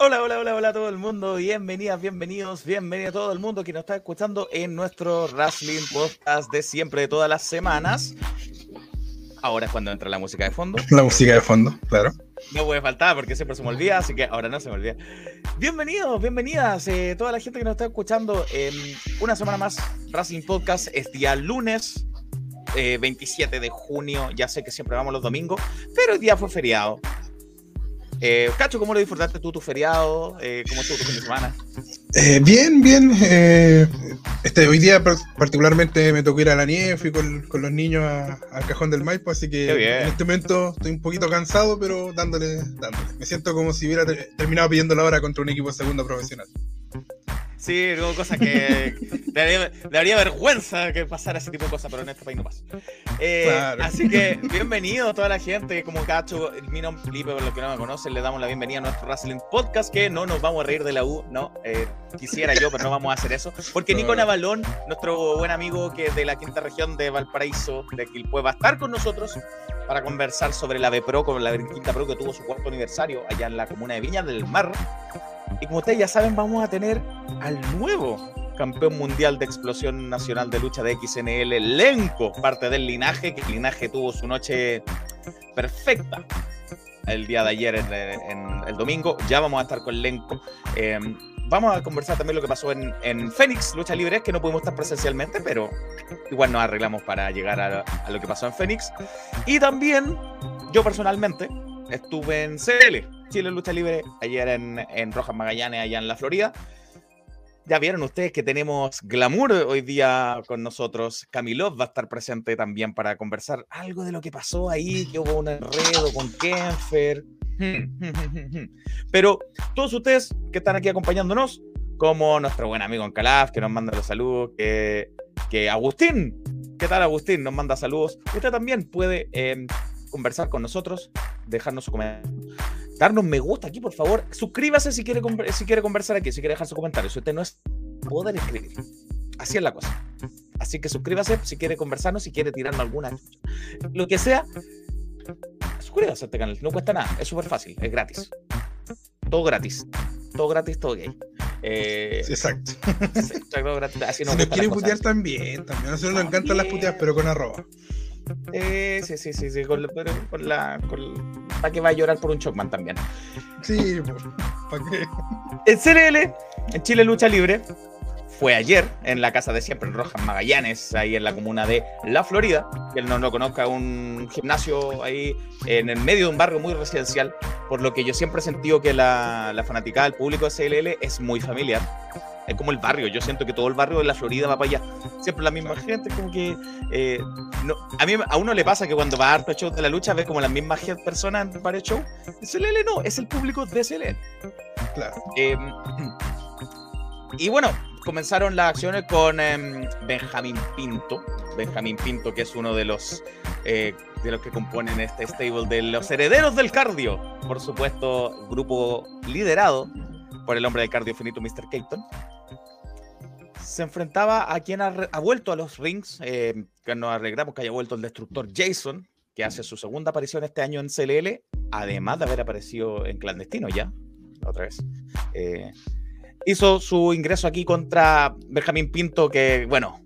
Hola, hola, hola, hola a todo el mundo. Bienvenidas, bienvenidos, bienvenido a todo el mundo que nos está escuchando en nuestro Wrestling Podcast de siempre, de todas las semanas. Ahora es cuando entra la música de fondo. La música de fondo, claro. No puede faltar porque siempre se me olvida, así que ahora no se me olvida. Bienvenidos, bienvenidas, eh, toda la gente que nos está escuchando en una semana más. Wrestling Podcast es día lunes, 27 eh, de junio. Ya sé que siempre vamos los domingos, pero el día fue feriado. Eh, Cacho, ¿cómo lo disfrutaste tú tu feriado? Eh, ¿Cómo estuvo tu fin de semana? Eh, bien, bien. Eh, este, hoy día particularmente me tocó ir a la nieve, fui con, con los niños al Cajón del Maipo, así que en este momento estoy un poquito cansado, pero dándole, dándole. Me siento como si hubiera terminado pidiendo la hora contra un equipo de segunda profesional. Sí, luego cosas que daría, daría, vergüenza que pasara ese tipo de cosas, pero en este país no pasa. Eh, así que bienvenido a toda la gente, como Cacho, mi nombre Felipe, por los que no me conocen, le damos la bienvenida a nuestro Wrestling Podcast, que no nos vamos a reír de la U, no, eh, quisiera yo, pero no vamos a hacer eso, porque Nico Navalón, nuestro buen amigo que es de la quinta región de Valparaíso, de Quilpue, va a estar con nosotros para conversar sobre la B Pro, con la quinta Pro que tuvo su cuarto aniversario allá en la comuna de Viña del Mar. Y como ustedes ya saben, vamos a tener al nuevo campeón mundial de explosión nacional de lucha de XNL, Lenco, parte del linaje, que el linaje tuvo su noche perfecta el día de ayer, el domingo. Ya vamos a estar con Lenco. Em, vamos a conversar también lo que pasó en, en Fénix, Lucha Libre, que no pudimos estar presencialmente, pero igual nos arreglamos para llegar a, a lo que pasó en Fénix. Y también, yo personalmente, estuve en CL, Chile Lucha Libre, ayer en, en Rojas Magallanes, allá en la Florida. Ya vieron ustedes que tenemos glamour hoy día con nosotros. Camilov va a estar presente también para conversar algo de lo que pasó ahí, que hubo un enredo con Kenfer. Pero todos ustedes que están aquí acompañándonos, como nuestro buen amigo Encalaf, que nos manda los saludos, que, que Agustín, ¿qué tal Agustín? Nos manda saludos. Usted también puede eh, conversar con nosotros, dejarnos su comentario, darnos me gusta aquí, por favor. Suscríbase si quiere, si quiere conversar aquí, si quiere dejar su comentario. Si usted no es poder escribir. Así es la cosa. Así que suscríbase si quiere conversarnos, si quiere tirarnos alguna. Lo que sea, suscríbase a este canal. No cuesta nada, es súper fácil, es gratis. Todo gratis. Todo gratis, todo gay. Eh, exacto. Así no si nos quiere putear también, también. A nosotros nos encantan las puteas, pero con arroba. Eh, sí, sí, sí, sí, con, con la, para que va a llorar por un Chocman también. Sí, ¿para qué? El CLL, en Chile Lucha Libre, fue ayer en la casa de siempre, en Rojas Magallanes, ahí en la comuna de La Florida. Que él no lo conozca, un gimnasio ahí en el medio de un barrio muy residencial, por lo que yo siempre he sentido que la, la fanaticada del público de CLL es muy familiar es como el barrio. Yo siento que todo el barrio de la Florida va para allá. Siempre la misma gente, como que. Eh, no, a mí a uno le pasa que cuando va a harto show de la lucha ve como las mismas personas en varios shows. CLL no, es el público de CLL. Claro. Em, y bueno, comenzaron las acciones con em, Benjamín Pinto. Benjamín Pinto, que es uno de los. Eh, de los que componen este stable de los herederos del cardio. Por supuesto, grupo liderado por el hombre de cardio finito, Mr. Keaton se enfrentaba a quien ha, vuelto a los rings, eh, que nos arreglamos que haya vuelto el destructor Jason, que hace su segunda aparición este año en CLL, además de haber aparecido en clandestino ya, otra vez. Eh, hizo su ingreso aquí contra Benjamín Pinto, que bueno,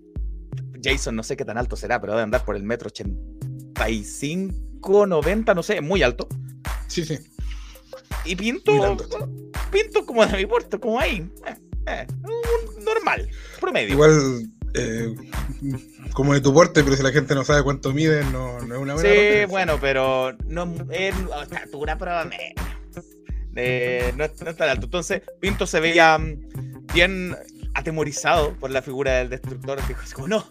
Jason no sé qué tan alto será, pero debe andar por el metro 85, 90, no sé, muy alto. Sí, sí. Y Pinto, Pinto como de mi puerto, como ahí. Eh, eh, normal, promedio. Igual, eh, como de tu porte, pero si la gente no sabe cuánto mide, no, no es una buena. Sí, bueno, pero no es estatura promedio. Eh, no, no es tan alto. Entonces, Pinto se veía mm, bien atemorizado por la figura del destructor. Dijo así como, no,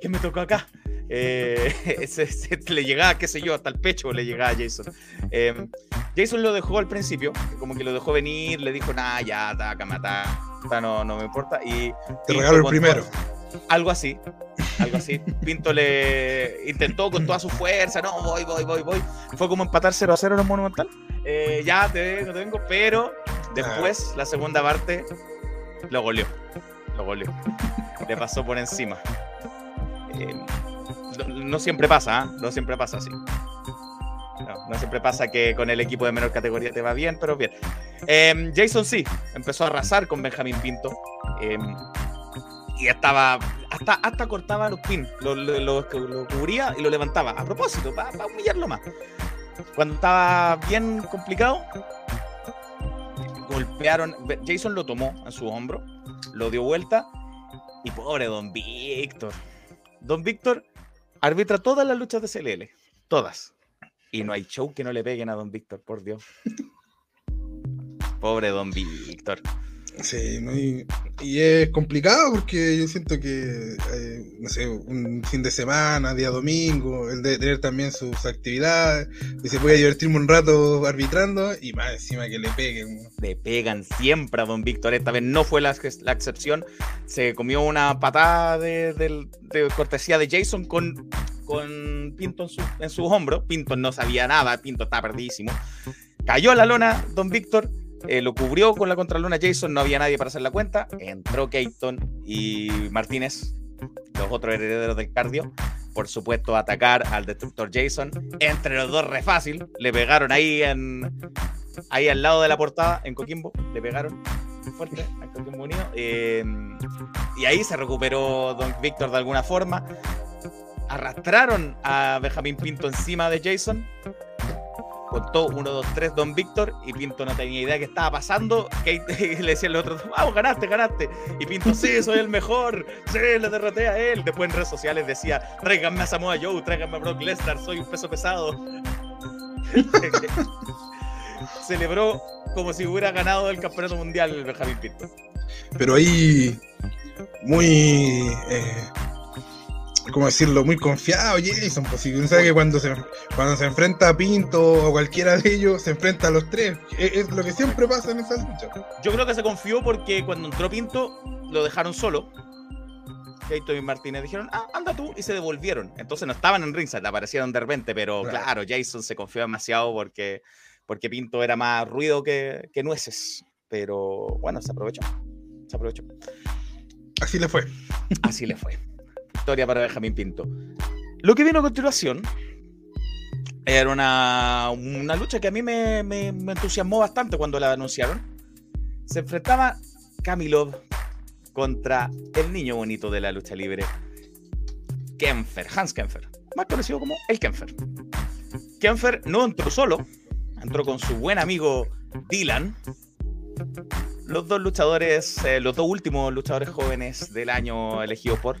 ¿qué me tocó acá? Eh, le llegaba, qué sé yo, hasta el pecho le llegaba a Jason. Eh, Jason lo dejó al principio, como que lo dejó venir, le dijo, nah, ya, taca, mata, no, no me importa. Y te regalo el primero. Algo así, algo así. Pinto le intentó con toda su fuerza, no, voy, voy, voy, voy. Fue como empatar 0 a 0 en el Monumental. Eh, ya te vengo, te vengo, pero después, la segunda parte, lo goleó. Lo goleó. Le pasó por encima. Eh, no, siempre pasa, ¿eh? no siempre pasa así. No, no, siempre pasa que con el equipo de menor categoría te va bien, pero bien. Em, Jason sí, empezó a arrasar con Benjamín Pinto. Em, y estaba. Hasta, hasta cortaba los pins, lo, lo, cubría y lo levantaba. A propósito, para humillarlo más. Cuando estaba bien complicado, golpearon. Jason lo tomó en su hombro, lo dio vuelta. Y pobre Don Víctor. Don Víctor arbitra todas las luchas de CLL. Todas. Y no hay show que no le peguen a Don Víctor, por Dios. Pobre Don Víctor. Sí, y, es complicado porque yo siento que, eh, no sé, un fin de semana, día domingo, el de tener también sus actividades, y se puede divertirme un rato arbitrando y más encima que le peguen. Le pegan siempre a don Víctor, esta vez no fue la, la excepción, se comió una patada de, cortesía de Jason con, con Pinto en su, en su hombro, Pinto no sabía nada, Pinto estaba perdidísimo, cayó la lona don Víctor eh, lo cubrió con la contraluna Jason, no había nadie para hacer la cuenta. Entró Keaton y Martínez, los otros herederos del cardio. Por supuesto, atacar al destructor Jason. Entre los dos, re fácil. Le pegaron ahí en. Ahí al lado de la portada, en Coquimbo. Le pegaron fuerte a Coquimbo. Eh, y ahí se recuperó Don Víctor de alguna forma. Arrastraron a Benjamín Pinto encima de Jason contó 1, 2, 3 Don Víctor y Pinto no tenía idea de qué estaba pasando. Kate le decía al otro, vamos, ganaste, ganaste. Y Pinto, sí, soy el mejor, sí, le derroté a él. Después en redes sociales decía, tráiganme a Samoa Joe, tráiganme a Brock Lesnar, soy un peso pesado. Celebró como si hubiera ganado el campeonato mundial el Benjamín Pinto. Pero ahí, muy... Eh ¿cómo decirlo? Muy confiado Jason, pues si sabe que cuando se, cuando se enfrenta a Pinto o cualquiera de ellos, se enfrenta a los tres. Es, lo que siempre pasa en esa lucha. Yo creo que se confió porque cuando entró Pinto, lo dejaron solo. Keito y Martínez dijeron, ah, anda tú, y se devolvieron. Entonces no estaban en ringside, aparecieron de repente, pero claro, Jason se confió demasiado porque, porque Pinto era más ruido que, que nueces. Pero bueno, se aprovechó. Se aprovechó. Así le fue. Así le fue historia para Benjamín Pinto. Lo que vino a continuación era una, una lucha que a mí me, entusiasmó bastante cuando la anunciaron. Se enfrentaba Kamilov contra el niño bonito de la lucha libre, Kempfer, Hans Kempfer, más conocido como el Kempfer. Kempfer no entró solo, entró con su buen amigo Dylan. Los dos luchadores, eh, los dos últimos luchadores jóvenes del año elegidos por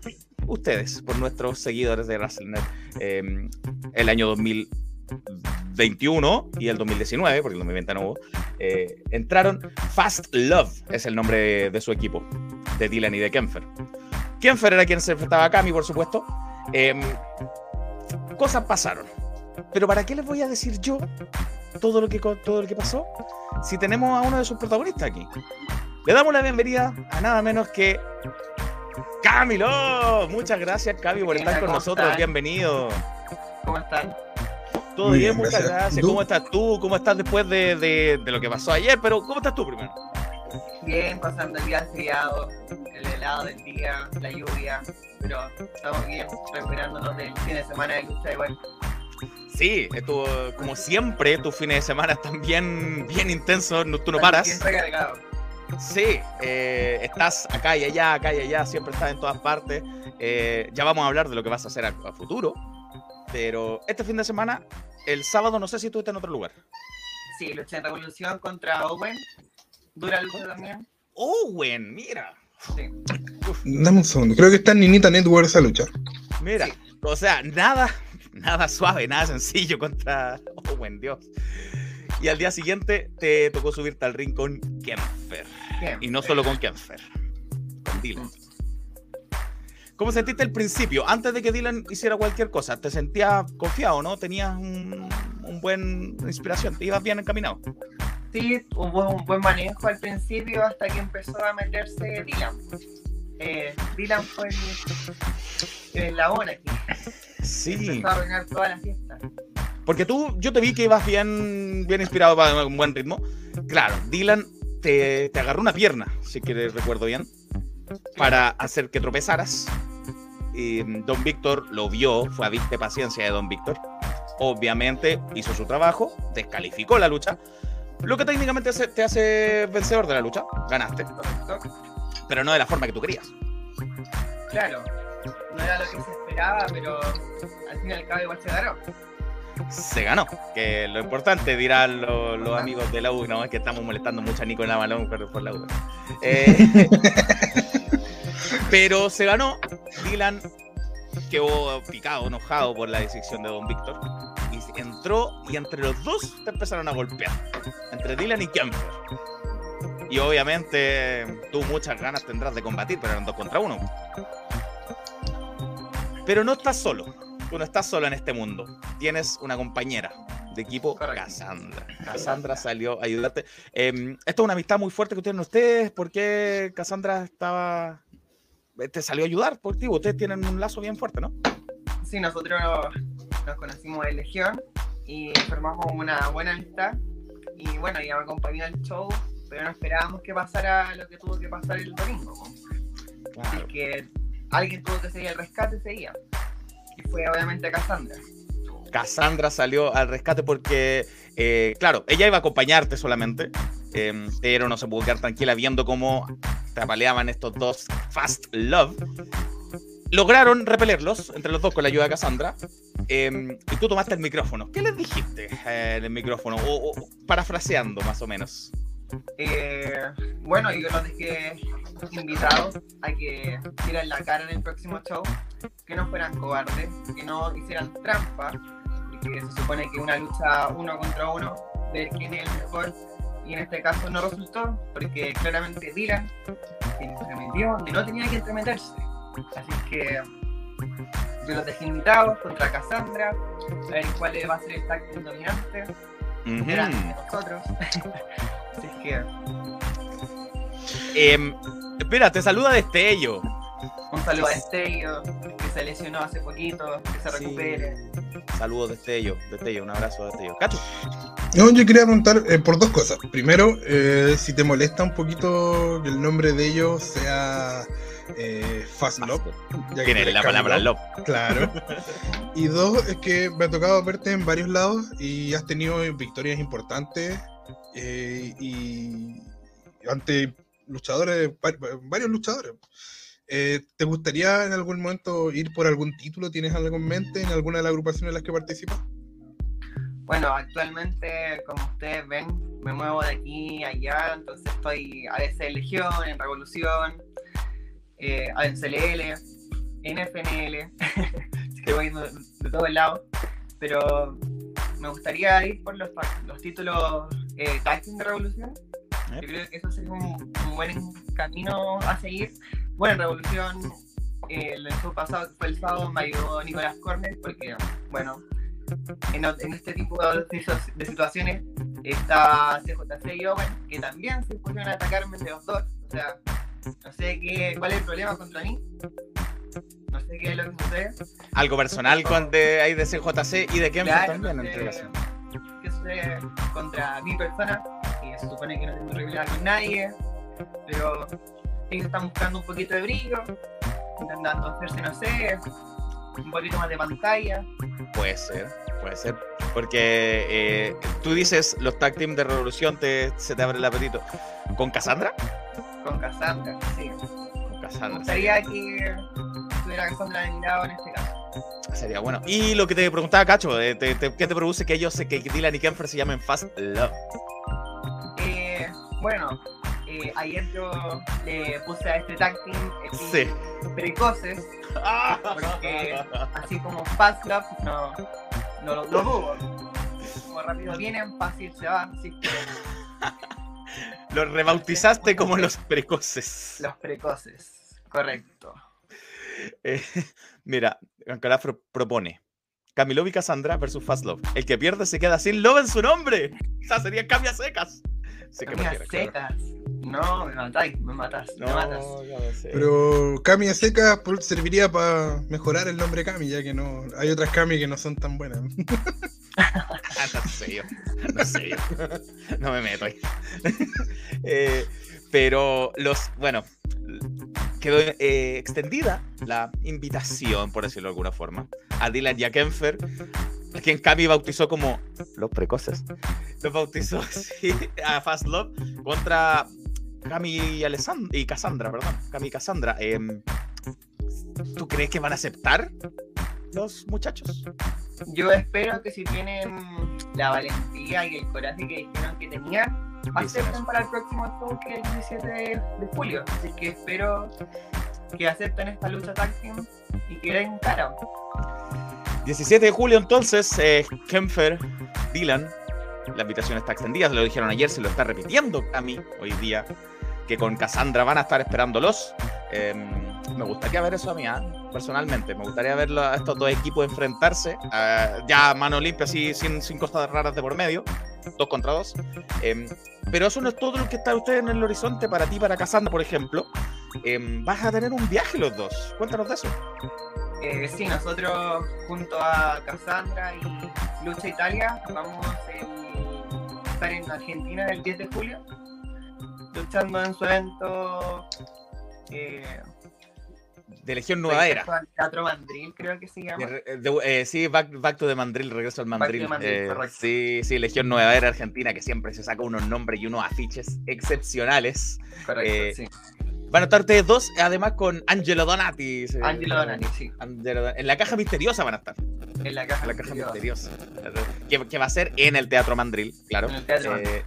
ustedes, por nuestros seguidores de WrestleNet, em, el año 2021 y el 2019, porque el 2020 no hubo, eh, entraron. Fast Love es el nombre de, su equipo, de Dylan y de Kempfer. Kempfer era quien se enfrentaba a Cami, por supuesto. Em, cosas pasaron. Pero ¿para qué les voy a decir yo todo lo que, todo lo que pasó si tenemos a uno de sus protagonistas aquí? Le damos la bienvenida a nada menos que Camilo, muchas gracias Cami por estar con nosotros, bienvenido. ¿Cómo están? Todo bien, muchas gracias. ¿Cómo estás tú? ¿Cómo estás después de, lo que pasó ayer? Pero ¿cómo estás tú primero? Bien, pasando el día friado, el helado del día, la lluvia, pero estamos bien, recuperándonos del fin de semana de lucha igual. Sí, esto, como siempre, tus fines de semana están bien, bien intensos, tú no paras. Siempre cargado. Sí, eh, estás acá y allá, acá y allá, siempre estás en todas partes. Eh, ya vamos a hablar de lo que vas a hacer a, futuro. Pero este fin de semana, el sábado, no sé si tú estás en otro lugar. Sí, lucha en Revolución contra Owen. Dura lucha también. Owen, mira. Sí. Dame un segundo. Creo que está en Ninita Network esa lucha. Mira, o sea, nada, nada suave, nada sencillo contra Owen, Dios. Y al día siguiente te tocó subirte al ring con Kempfer. Y no solo con Kempfer, con Dylan. ¿Cómo sentiste el principio? Antes de que Dylan hiciera cualquier cosa, ¿te sentías confiado, no? ¿Tenías un, buen inspiración? ¿Te ibas bien encaminado? Sí, hubo un buen manejo al principio hasta que empezó a meterse Dylan. Eh, Dylan fue el, la hora aquí. Sí. Empezó a arruinar toda la fiesta. Porque tú, yo te vi que ibas bien, bien inspirado para un buen ritmo. Claro, Dylan te, te agarró una pierna, si que recuerdo bien, para hacer que tropezaras. Y Don Víctor lo vio, fue a viste paciencia de Don Víctor. Obviamente hizo su trabajo, descalificó la lucha, Lo que técnicamente te hace vencedor de la lucha. Ganaste. Pero no de la forma que tú querías. Claro. No era lo que se pero al fin y al cabo igual se ganó. Se ganó, que lo importante dirán los, amigos de la U, no es que estamos molestando mucho a Nico Navalón por, por la U. Eh, pero se ganó, Dylan quedó picado, enojado por la decisión de Don Víctor. Y entró y entre los dos te empezaron a golpear. Entre Dylan y Kemper. Y obviamente tú muchas ganas tendrás de combatir, pero eran dos contra uno. Pero no estás solo. Tú no estás solo en este mundo. Tienes una compañera de equipo, Cassandra. Cassandra salió a ayudarte. Em, esto es una amistad muy fuerte que tienen ustedes. ¿Por qué Cassandra estaba te salió a ayudar por ti. Ustedes tienen un lazo bien fuerte, ¿no? Sí, nosotros nos conocimos en Legión y formamos una buena amistad. Y bueno, ya me acompañó al show, pero no esperábamos que pasara lo que tuvo que pasar el domingo. Así que alguien tuvo que seguir el rescate ese día. Y fue obviamente Cassandra. Cassandra salió al rescate porque, eh, claro, ella iba a acompañarte solamente, em, pero no se pudo quedar tranquila viendo cómo apaleaban estos dos Fast Love. Lograron repelerlos entre los dos con la ayuda de Cassandra. Em, y tú tomaste el micrófono. ¿Qué les dijiste eh, en el micrófono? O, parafraseando, más o menos. Eh, bueno, yo los dejé invitados a que tiran la cara en el próximo show, que no fueran cobardes, que no hicieran trampa, porque se supone que una lucha uno contra uno, ver quién es el mejor, y en este caso no resultó, porque claramente Dylan se entremetió donde no tenía que entremeterse. Así que yo los dejé invitados contra Cassandra, a ver cuál va a ser el tag dominante. Uh de nosotros. Así que. Eh, espera, te saluda Destello. Un saludo a Destello, que se lesionó hace poquito, que se recupere. Saludos Destello, Destello, un abrazo Destello. Cacho. No, yo quería preguntar eh, por dos cosas. Primero, eh, si te molesta un poquito que el nombre de ellos sea eh, Fast Love. Tiene la palabra Love. Claro. y dos, es que me ha tocado verte en varios lados y has tenido victorias importantes y ante luchadores, varios luchadores. ¿Te gustaría en algún momento ir por algún título? ¿Tienes algo en mente en alguna de las agrupaciones en las que participas? Bueno, actualmente, como ustedes ven, me muevo de aquí a allá, entonces estoy a veces en Legión, en Revolución, eh, en CLL, en FNL, que voy de, de todos lados, pero me gustaría ir por los, los títulos eh, de Revolución. Yo creo que eso sería un, buen camino a seguir. Bueno, en Revolución, eh, el show pasado, que fue el sábado, me ayudó Nicolás Corner, porque, bueno, en, este tipo de, situaciones está CJC y Owen, que también se pusieron a atacarme entre los dos. O sea, no sé qué, cuál es el problema contra mí. No sé qué es lo que sucede. Algo personal con de, hay de CJC y de Kemper también, no sé, ¿Qué sucede contra mi persona? Y se supone que no tengo rivalidad con nadie, pero ellos están buscando un poquito de brillo, intentando hacerse, no sé, un poquito más de pantalla. Puede ser, puede ser. Porque eh, tú dices los tag team de Revolución te, se te abre el apetito. ¿Con Cassandra? Con Cassandra, sí. Con Cassandra. Me gustaría que tuviera Cassandra de mi lado en este caso. Sería bueno. Y lo que te preguntaba, Cacho, ¿qué te produce que ellos, que Dylan y Kemper se llamen Fast Love? Eh, bueno, eh, ayer yo le puse a este tag team sí. precoces porque así como Fast Love no, no lo, dudo. Como rápido vienen, fácil se va. Así Los rebautizaste como los precoces. Los precoces, correcto. Eh, mira, Ancalafro propone Camilo y Cassandra versus Fast Love. El que pierde se queda sin Love en su nombre. O sea, serían cambias secas. Cambias secas. No, me matáis, me matas, no, me matas. Pero Cami a seca serviría para mejorar el nombre Cami, ya que no hay otras Cami que no son tan buenas. no sé yo, no sé yo. No me meto ahí. Eh, pero los, bueno, quedó eh, extendida la invitación, por decirlo de alguna forma, a Dylan y a quien Cami bautizó como los precoces, los bautizó a Fast Love contra Cami y, y Cassandra, perdón, Cami y Cassandra. Em, ¿Tú crees que van a aceptar los muchachos? Yo espero que si tienen la valentía y el coraje que dijeron que tenían, acepten para el próximo show que es el 17 de, julio. Así que espero que acepten esta lucha tag y que den cara. 17 de julio entonces, eh, Kempfer, Dylan, la invitación está extendida, se lo dijeron ayer, se lo está repitiendo a mí hoy día, que con Cassandra van a estar esperándolos. Em, me gustaría ver eso a mí, ¿ah? personalmente. Me gustaría ver a estos dos equipos enfrentarse, ya a mano limpia, así, sin, sin cosas raras de por medio, dos contra dos. Em, pero eso no es todo lo que está usted en el horizonte para ti, para Cassandra, por ejemplo. Em, vas a tener un viaje los dos. Cuéntanos de eso. Eh, sí, nosotros junto a Cassandra y Lucha Italia vamos a estar en Argentina el 10 de julio, luchando en su evento eh, de Legión Nueva Era. Teatro Mandril, creo que se llama. Eh, sí, back, to the Mandril, regreso al Mandril. sí, sí, Legión Nueva Era Argentina, que siempre se saca unos nombres y unos afiches excepcionales. Correcto, sí. Van a estar ustedes dos, además con Angelo Donati. Angelo Donati, sí. en la caja misteriosa van a estar. En la caja, misteriosa. Que, va a ser en el Teatro Mandril, claro. En el Teatro eh,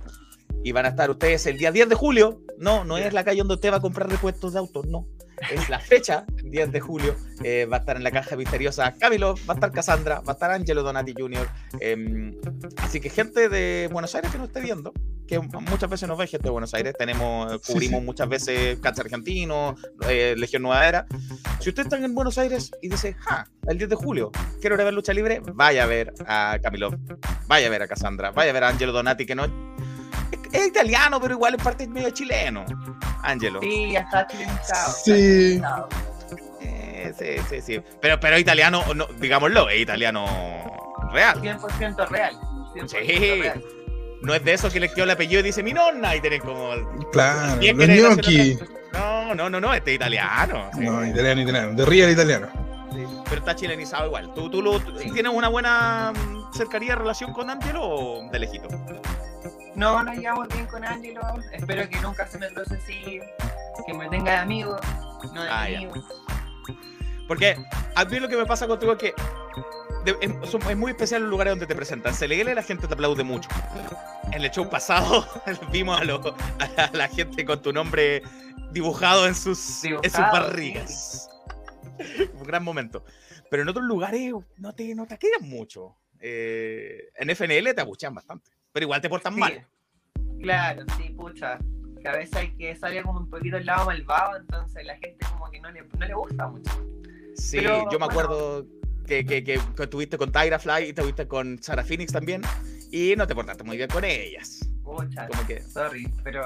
y van a estar ustedes el día 10 de julio. No, no es la calle donde usted va a comprar repuestos de autos, no. Es la fecha, 10 de julio. Eh, va a estar en la caja misteriosa Camilo, va a estar Cassandra, va a estar Angelo Donati Jr. Em, así que gente de Buenos Aires que nos esté viendo, que muchas veces nos ve gente de Buenos Aires, tenemos, cubrimos muchas veces Cáncer Argentino, eh, Legión Nueva Era. Si usted está en Buenos Aires y dice, ja, el 10 de julio, quiero ir a ver lucha libre, vaya a ver a Camilo, vaya a ver a Cassandra, vaya a ver a Angelo Donati, que no es italiano, pero igual en parte es medio chileno. Angelo. Sí, ya está chilenizado. Sí. Eh, sí, sí, sí. Pero, pero italiano, no, digámoslo, es italiano real. 100% real. sí. No es de esos que le quedó el apellido y dice mi nonna y tenés como. Claro, los aquí. No, no, no, no, este es italiano. No, italiano, italiano. De real italiano. Pero está chilenizado igual. ¿Tú, tú lo, tienes una buena mm, cercanía, relación con Angelo o de lejito? No, nos llevamos bien con Angelo. Espero que nunca se me cruce así. Que me tenga de amigo, no de ah, Porque a mí lo que me pasa contigo es que es, muy especial los lugares donde te presentan. Se y la gente te aplaude mucho. En el show pasado vimos a, la gente con tu nombre dibujado en sus, en sus barrigas. Un gran momento. Pero en otros lugares no te, no te quedan mucho. Eh, en FNL te abuchean bastante pero igual te portan mal. Claro, sí, pucha. Que a veces hay que salir como un poquito el lado malvado, entonces la gente como que no le, no le gusta mucho. Sí, yo me acuerdo que, que, que, estuviste con Tyra Fly y estuviste con Sarah Phoenix también, y no te portaste muy bien con ellas. Pucha, como que... sorry, pero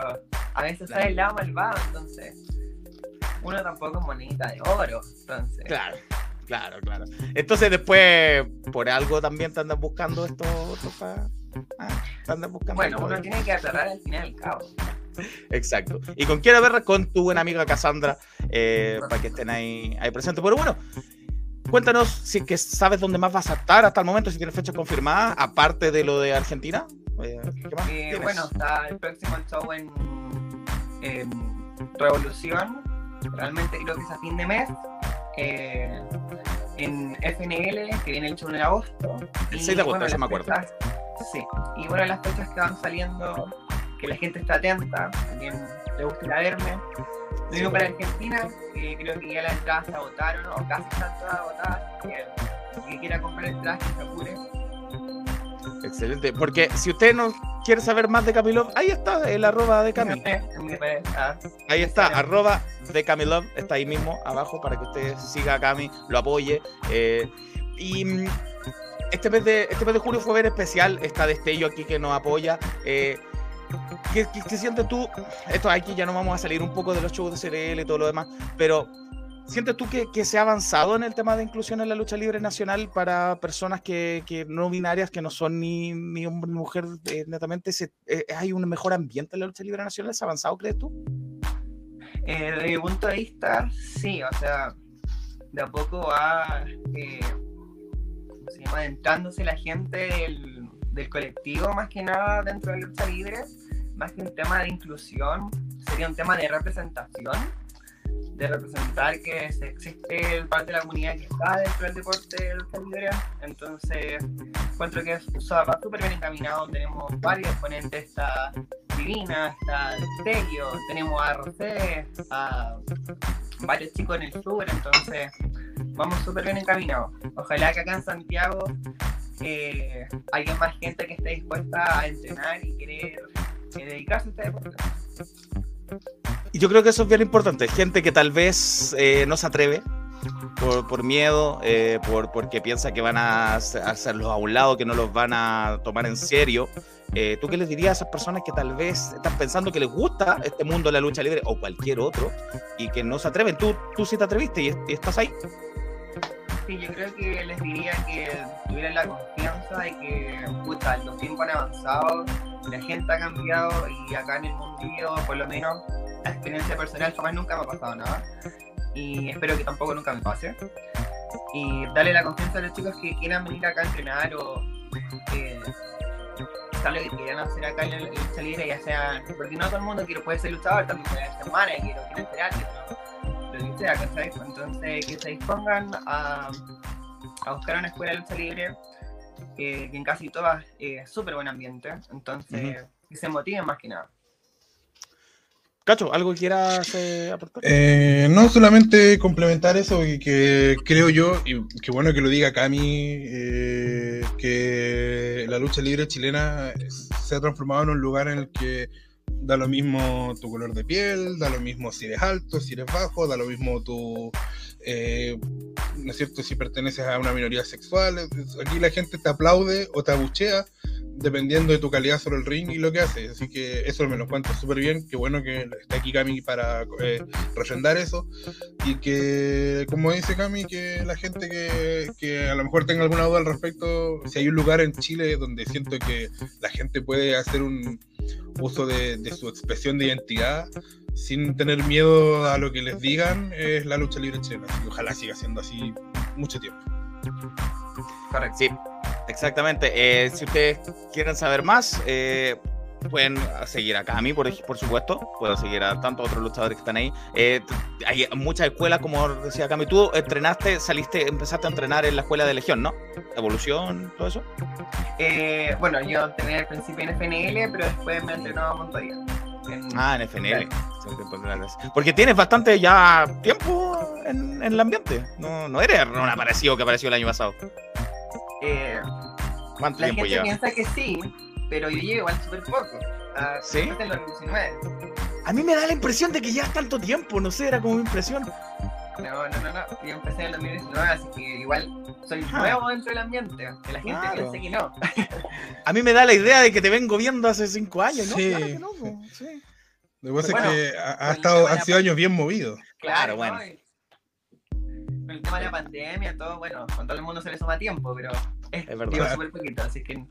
a veces sale el lado malvado, entonces uno tampoco es monita de oro, entonces. Claro. Claro, claro. Entonces después, por algo también te andas buscando esto, esto Ah, bueno, uno tiene que aclarar al final el cabo. Exacto. Y con quiera ver con tu buena amiga Cassandra, eh, para que estén ahí, ahí presentes. Pero bueno, cuéntanos si es que sabes dónde más vas a estar hasta el momento, si tienes fecha confirmada, aparte de lo de Argentina. Eh, eh, bueno, está el próximo show en, Revolución. Realmente creo que es a fin de mes. en FNL, que viene el show en agosto. El 6 de agosto, bueno, me acuerdo. Sí, y bueno, las fechas que van saliendo, que la gente está atenta, también le gusta verme. Lo mismo para Argentina, que creo que ya las entradas se agotaron, o casi están todas agotadas. Que, que quiera comprar el traje, se apure. Excelente, porque si usted no quiere saber más de Camilov, ahí está el arroba de Camilov. Ahí está, arroba de Camilov, está ahí mismo abajo para que usted siga a Cami, lo apoye. Eh, y mm, este mes, de, este mes de julio fue ver especial, está Destello aquí que nos apoya. Eh, ¿qué, sientes tú? Esto aquí ya no vamos a salir un poco de los shows de CRL y todo lo demás, pero ¿sientes tú que, se ha avanzado en el tema de inclusión en la lucha libre nacional para personas que, no binarias, que no son ni, ni hombre ni mujer, eh, netamente? Eh, ¿Hay un mejor ambiente en la lucha libre nacional? ¿Se ha avanzado, crees tú? desde mi punto de vista, sí, o sea, de a poco va se llama? Adentrándose la gente del, del colectivo, más que nada, dentro de lucha libre, más que un tema de inclusión, sería un tema de representación de representar que existe parte de la comunidad que está dentro del deporte de lucha libre. Entonces, encuentro que es súper bien encaminado. Tenemos varios exponentes, está Divina, está Telio, tenemos a Rosé, a varios chicos en el sur, entonces vamos súper bien encaminados. Ojalá que acá en Santiago eh, haya más gente que esté dispuesta a entrenar y querer eh, dedicarse a este deporte. Y yo creo que eso es bien importante. Gente que tal vez eh, no se atreve por, por miedo, eh, por, porque piensa que van a hacerlos a un lado, que no los van a tomar en serio. Eh, ¿Tú qué les dirías a esas personas que tal vez están pensando que les gusta este mundo de la lucha libre o cualquier otro y que no se atreven? Tú, tú sí te atreviste y, estás ahí. Sí, yo creo que les diría que tuvieran la confianza de que puta, los tiempos han avanzado, la gente ha cambiado y acá en el mundillo, por lo menos, la experiencia personal jamás nunca me ha pasado nada y espero que tampoco nunca me pase. Y darle la confianza a los chicos que quieran venir acá a entrenar o eh, lo que quieran hacer acá en el lucha libre, ya sea, porque no todo el mundo quiere, puede ser luchador, también puede ser manager o quiere ser árbitro, lo que sea. Entonces, que se dispongan a, a buscar una escuela de lucha libre que, en casi todas es eh, súper buen ambiente, entonces que se motiven más que nada. Cacho, ¿algo quieras eh, aportar? Eh, no, solamente complementar eso y que creo yo, y qué bueno que lo diga Cami, eh, que la lucha libre chilena se ha transformado en un lugar en el que da lo mismo tu color de piel, da lo mismo si eres alto, si eres bajo, da lo mismo tu, ¿no es cierto?, si perteneces a una minoría sexual. Aquí la gente te aplaude o te abuchea dependiendo de tu calidad sobre el ring y lo que haces. Así que eso me lo cuenta súper bien. Qué bueno que esté aquí Cami para eh, eso. Y que, como dice Cami, que la gente que, que, a lo mejor tenga alguna duda al respecto, si hay un lugar en Chile donde siento que la gente puede hacer un uso de, de su expresión de identidad sin tener miedo a lo que les digan, es la lucha libre chilena. Y ojalá siga siendo así mucho tiempo. Correcto. Sí, exactamente. Eh, si ustedes quieren saber más, eh, pueden seguir a Cami, por, por supuesto. Pueden seguir a tantos otros luchadores que están ahí. Eh, hay muchas escuelas, como decía Cami. Tú entrenaste, saliste, empezaste a entrenar en la escuela de Legión, ¿no? Evolución, todo eso. bueno, yo entrené al principio en FNL, pero después me entrenó a Montoya. Ah, en FNL. Porque tienes bastante ya tiempo en, el ambiente. No, no eres un aparecido que apareció el año pasado. Eh, ¿Cuánto la tiempo gente piensa que sí, pero yo llevo igual súper poco. A, ¿Sí? A mí me da la impresión de que ya tanto tiempo, no sé, era como mi impresión. No, no, no, no. Yo empecé en el 2019, así que igual soy ah. nuevo dentro del ambiente. Que la gente piense que no. A mí me da la idea de que te vengo viendo hace cinco años, ¿no? Sí. Claro que no, sí. Lo que pasa es que ha, estado, han sido años bien movidos. Claro, bueno. Con el tema de la pandemia, todo, bueno, con todo el mundo se le suma tiempo, pero es, es verdad. súper poquito, así que.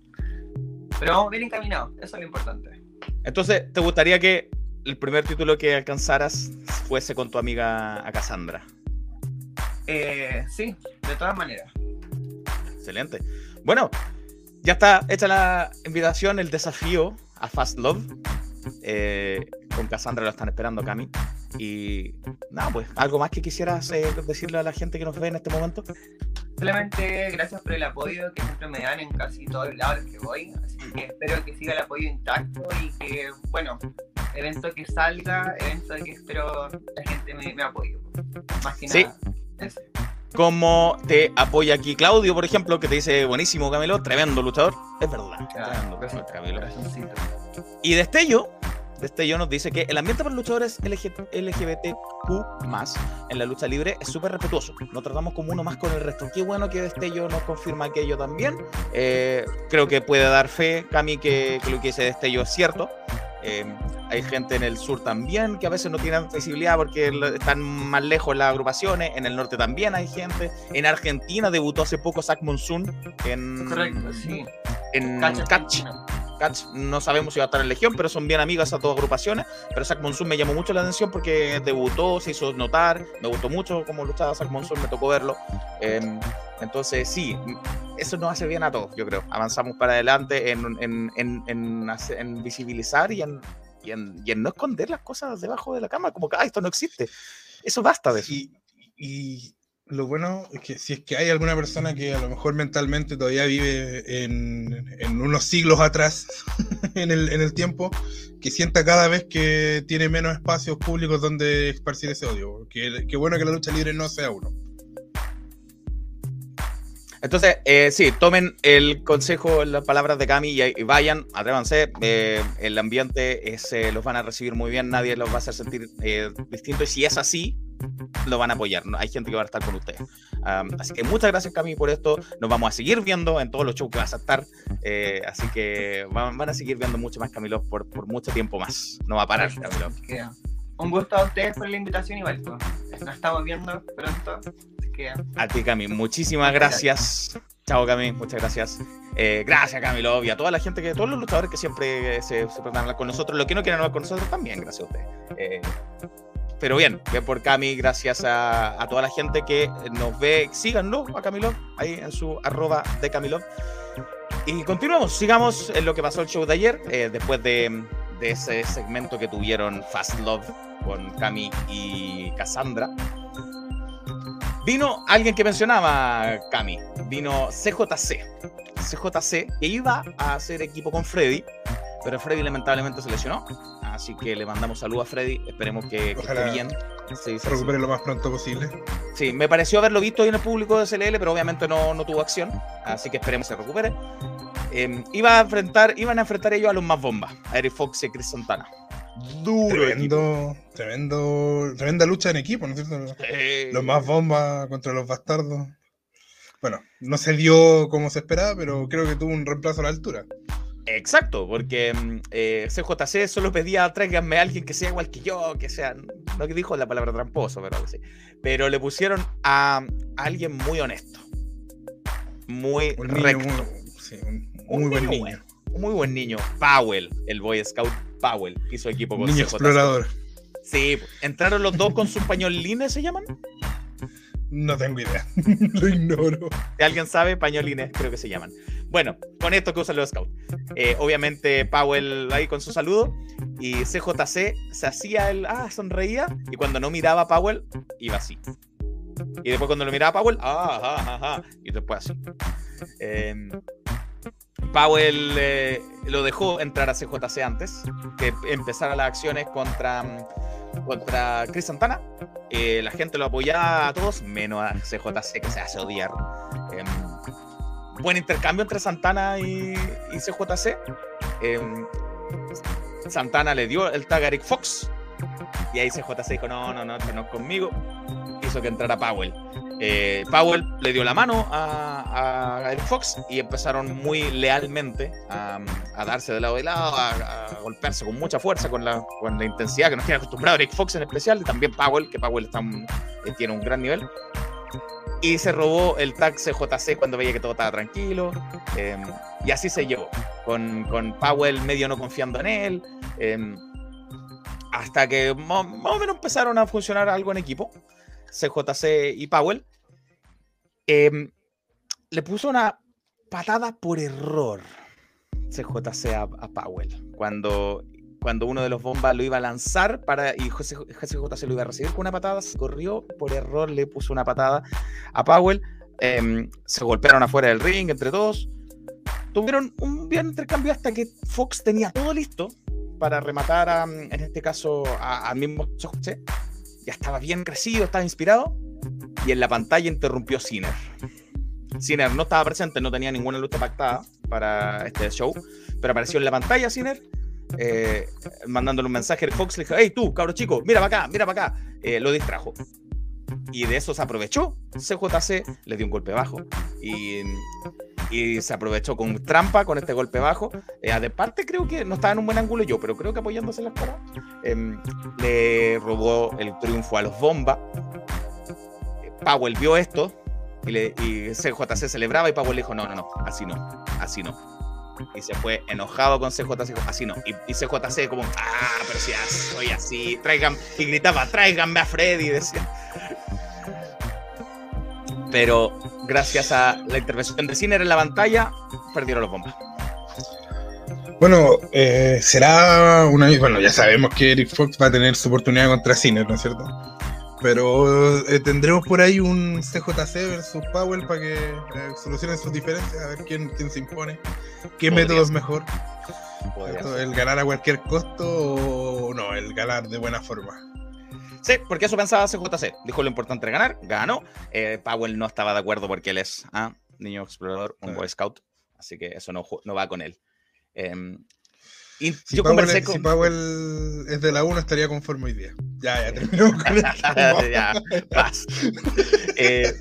Pero vamos bien encaminados, eso es lo importante. Entonces, ¿te gustaría que el primer título que alcanzaras fuese con tu amiga a Cassandra? Eh, sí, de todas maneras. Excelente. Bueno, ya está hecha la invitación, el desafío a Fast Love. Eh, con Cassandra lo están esperando, Cami. Y nada, pues, ¿algo más que quisieras eh, decirle a la gente que nos ve en este momento? Solamente gracias por el apoyo que siempre me dan en casi todos los lados que voy. Así que espero que siga el apoyo intacto y que, bueno, evento que salga, evento que espero la gente me, apoye. Más que nada. Sí. Como te apoya aquí Claudio, por ejemplo, que te dice buenísimo Camilo, tremendo luchador. Es verdad. tremendo, Camilo. Y Destello, Destello nos dice que el ambiente para luchadores LGBTQ en la lucha libre es súper respetuoso. Nos tratamos como uno más con el resto. Qué bueno que Destello nos confirma aquello también. Eh, creo que puede dar fe, Cami, que, que lo que dice Destello es cierto. Eh, hay gente en el sur también que a veces no tienen visibilidad porque están más lejos las agrupaciones. En el norte también hay gente. En Argentina debutó hace poco Zach Monsoon en, Correcto, sí. en Catch. No sabemos si va a estar en Legión, pero son bien amigas a todas agrupaciones. Pero Zach Monsoon me llamó mucho la atención porque debutó, se hizo notar. Me gustó mucho cómo luchaba Zach Monsoon, me tocó verlo. Entonces, sí, eso nos hace bien a todos, yo creo. Avanzamos para adelante en, visibilizar y en, no esconder las cosas debajo de la cama, como que, ah, esto no existe. Eso basta de. Y, lo bueno es que si es que hay alguna persona que a lo mejor mentalmente todavía vive en, en unos siglos atrás, en, el, en el tiempo, que sienta cada vez que tiene menos espacios públicos donde esparcir ese odio. Que, que bueno que la lucha libre no sea uno. Entonces, eh, sí, tomen el consejo, las palabras de Cami y, vayan, atrévanse. Eh, el ambiente es, eh, los van a recibir muy bien, nadie los va a hacer sentir eh, distinto. Y si es así, lo van a apoyar. Hay gente que va a estar con ustedes. así que muchas gracias, Cami, por esto. Nos vamos a seguir viendo en todos los shows que vas a estar. así que van, a seguir viendo mucho más Camilo por, por mucho tiempo más. No va a parar, Camilo. Un gusto a ustedes por la invitación, igual. Nos estamos viendo pronto. A ti, Cami, muchísimas gracias. Chao, Cami, muchas gracias. Eh, gracias, Camilo, y a toda la gente, que todos los luchadores que siempre se, se hablar con nosotros, los que no quieren hablar con nosotros también, gracias a ustedes. Eh, pero bien, bien por Cami, gracias a, toda la gente que nos ve. Síganlo a Camilo, ahí en su arroba de Camilo. Y continuamos, sigamos en lo que pasó el show de ayer, eh, después de, ese segmento que tuvieron Fast Love con Cami y Cassandra. Vino alguien que mencionaba, Cami, vino CJC. CJC, que iba a hacer equipo con Freddy, pero Freddy lamentablemente se lesionó. Así que le mandamos saludos a Freddy. Esperemos que, esté bien. se recupere lo más pronto posible. Sí, me pareció haberlo visto en el público de CLL, pero obviamente no, no tuvo acción. Así que esperemos que se recupere. Em, iba a enfrentar, iban a enfrentar ellos a los más bombas, a Eric Fox y Chris Santana. Duro. Tremendo, tremendo, tremenda lucha en equipo, ¿no es cierto? Los más bombas contra los bastardos. Bueno, no se dio como se esperaba, pero creo que tuvo un reemplazo a la altura. Exacto, porque eh, CJC solo pedía tráiganme a alguien que sea igual que yo, que sea, no que dijo la palabra tramposo, pero sí. Pero le pusieron a, alguien muy honesto, muy recto. Muy, muy buen niño. muy buen niño. Powell, el Boy Scout Powell y su equipo con Niño explorador. Sí, ¿entraron los dos con sus pañolines, se llaman? No tengo idea, lo ignoro. Si alguien sabe, pañolines creo que se llaman. Bueno, con esto que usan los scouts. Eh, obviamente Powell ahí con su saludo y CJC se hacía el, ah, sonreía y cuando no miraba a Powell, iba así. Y después cuando lo miraba a Powell, ah, ah, ah, y después así. Eh, Powell eh, lo dejó entrar a CJC antes, que empezara las acciones contra, contra Chris Santana. Eh, la gente lo apoyaba a todos, menos a CJC, que se hace odiar. Em, buen intercambio entre Santana y, CJC. Em, Santana le dio el tag a Eric Fox. Y ahí CJC dijo: No, no, no, este no es conmigo. Hizo que entrara Powell. Eh, Powell le dio la mano a, Eric Fox y empezaron muy lealmente a, darse de lado y lado, a, golpearse con mucha fuerza, con la, con la intensidad que nos tiene acostumbrado Eric Fox en especial, y también Powell, que Powell está, eh, tiene un gran nivel. Y se robó el tag CJC cuando veía que todo estaba tranquilo. Em, y así se llevó, con, con, Powell medio no confiando en él. Hasta que más o menos empezaron a funcionar algo en equipo. CJC y Powell, em, le puso una patada por error CJC a, Powell. Cuando, cuando uno de los bombas lo iba a lanzar para, y CJC lo iba a recibir con una patada, se corrió por error, le puso una patada a Powell. Em, se golpearon afuera del ring entre todos. Tuvieron un bien intercambio hasta que Fox tenía todo listo para rematar, a, en este caso, al mismo CJC ya estaba bien crecido, estaba inspirado, y en la pantalla interrumpió Sinner. Sinner no estaba presente, no tenía ninguna lucha pactada para este show, pero apareció en la pantalla Sinner, eh, mandándole un mensaje Fox, le dijo, hey tú, cabro chico, mira para acá, mira para acá, eh, lo distrajo. Y de eso se aprovechó CJC, le dio un golpe bajo y y se aprovechó con trampa con este golpe bajo. Eh, de parte creo que no estaba en un buen ángulo yo, pero creo que apoyándose en la em, le robó el triunfo a los Bomba. Powell vio esto y, le, y CJC celebraba y Powell le dijo, no, no, no, así no, así no. Y se fue enojado con CJC, así no. Y, y CJC como, ah, pero si soy así, traigan, y gritaba, tráiganme a Freddy, decía. Pero gracias a la intervención de Ciner en la pantalla, perdieron los bombas. Bueno, eh, será una. Bueno, ya sabemos que Eric Fox va a tener su oportunidad contra Ciner, ¿no es cierto? Pero eh, tendremos por ahí un CJC versus Powell para que eh, solucionen sus diferencias, a ver quién, quién se impone, qué método es mejor. ¿El ganar a cualquier costo o no? El ganar de buena forma. Sí, porque eso pensaba CJC. Dijo lo importante era ganar, ganó. Powell no estaba de acuerdo porque él es ah, niño explorador, un Boy Scout. Así que eso no, no va con él. Em, y si yo conversé con... Si Powell es de la 1, estaría conforme hoy día. Ya, ya terminó con ya, eh,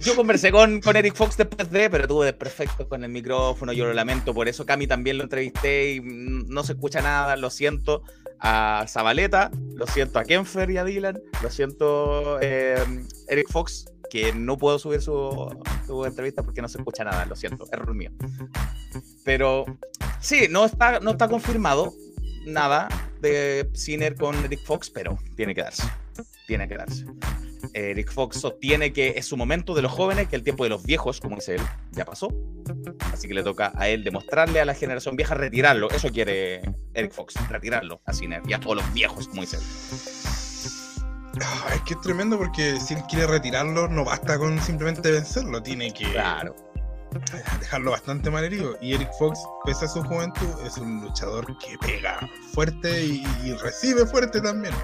yo conversé con, con Eric Fox después de, pero tuve perfecto con el micrófono, yo lo lamento por eso. Cami también lo entrevisté y no se escucha nada, lo siento a Zabaleta, lo siento a Kenfer y a Dylan, lo siento eh, Eric Fox, que no puedo subir su, entrevista porque no se escucha nada, lo siento, error mío. Pero sí, no está, no está confirmado nada de Sinner con Eric Fox, pero tiene que darse. Tiene que darse. Eric Fox sostiene que es su momento de los jóvenes, que el tiempo de los viejos, como dice él, ya pasó. Así que le toca a él demostrarle a la generación vieja retirarlo. Eso quiere Eric Fox, retirarlo a Sinner y a todos los viejos, como dice él. Ah, es que es tremendo porque si él quiere retirarlo, no basta con simplemente vencerlo, tiene que claro. Dejarlo bastante mal herido. Y Eric Fox, pese a su juventud, es un luchador que pega fuerte y, recibe fuerte también.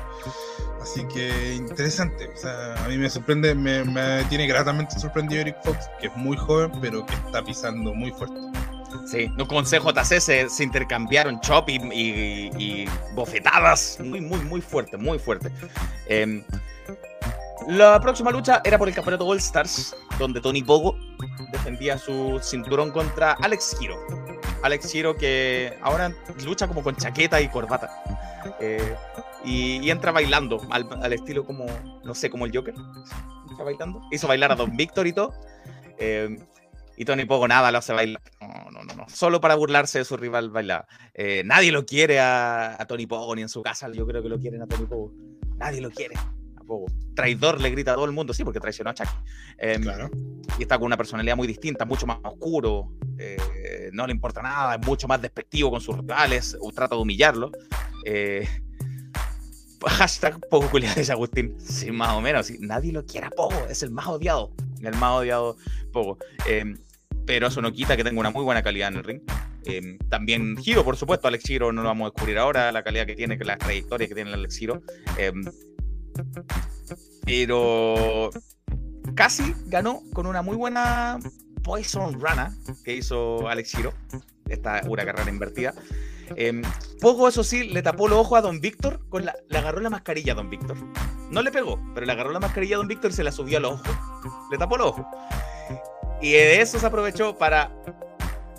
Así que interesante. A mí me sorprende, me, tiene gratamente sorprendido Eric Fox, que es muy joven, pero que está pisando muy fuerte. Sí, no, con CJC se, se intercambiaron chop y, bofetadas muy, muy, muy fuerte, muy fuerte. Em, la próxima lucha era por el campeonato All Stars, donde Tony Pogo defendía su cinturón contra Alex Hiro. Alex Hiro que ahora lucha como con chaqueta y corbata. Eh, y, entra bailando al, estilo como, no sé, como el Joker. Entra bailando. Hizo bailar a Don Víctor y todo. Em, y Tony Pogo nada lo hace bailar. No, no, no, no. Solo para burlarse de su rival bailaba. Eh, nadie lo quiere a, Tony Pogo, ni en su casa yo creo que lo quieren a Tony Pogo. Nadie lo quiere Traidor le grita a todo el mundo, sí, porque traicionó a Chucky. Em, claro. Y está con una personalidad muy distinta, mucho más oscuro. Eh, no le importa nada, es mucho más despectivo con sus rivales, trata de humillarlo. Eh, hashtag Pogo de Agustín. Sí, más o menos. Nadie lo quiere a Pogo, es el más odiado el más odiado poco. Em, pero eso no quita que tenga una muy buena calidad en el ring. Em, también Giro, por supuesto, Alex Giro no lo vamos a descubrir ahora, la calidad que tiene, la trayectoria que tiene Alex Giro. Pero casi ganó con una muy buena Poison Rana que hizo Alex Giro. Esta una carrera invertida. Eh, Pogo, eso sí, le tapó los ojos a Don Víctor, con la, le agarró la mascarilla a Don Víctor. No le pegó, pero le agarró la mascarilla a Don Víctor y se la subió al ojo. Le tapó los ojos. Y de eso se aprovechó para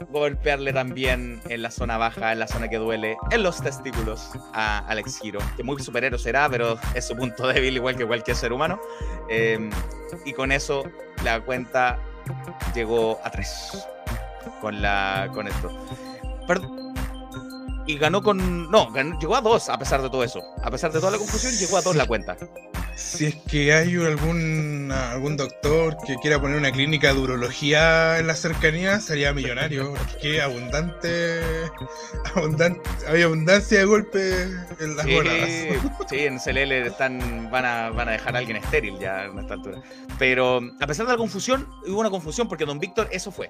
golpearle también en la zona baja, en la zona que duele, en los testículos a Alex Giro, que muy superhéroe será, pero es su punto débil igual que cualquier ser humano. Em, y con eso la cuenta llegó a tres con, la, con esto. Y ganó con. No, llegó a dos a pesar de todo eso. A pesar de toda la confusión, llegó a dos la cuenta. Si es que hay algún, algún doctor que quiera poner una clínica de urología en la cercanía, sería millonario. Qué abundante, abundante. Hay abundancia de golpes en las sí, Sí, en CLL están, van, a, van a dejar a alguien estéril ya en esta altura. Pero a pesar de la confusión, hubo una confusión porque Don Víctor, eso fue.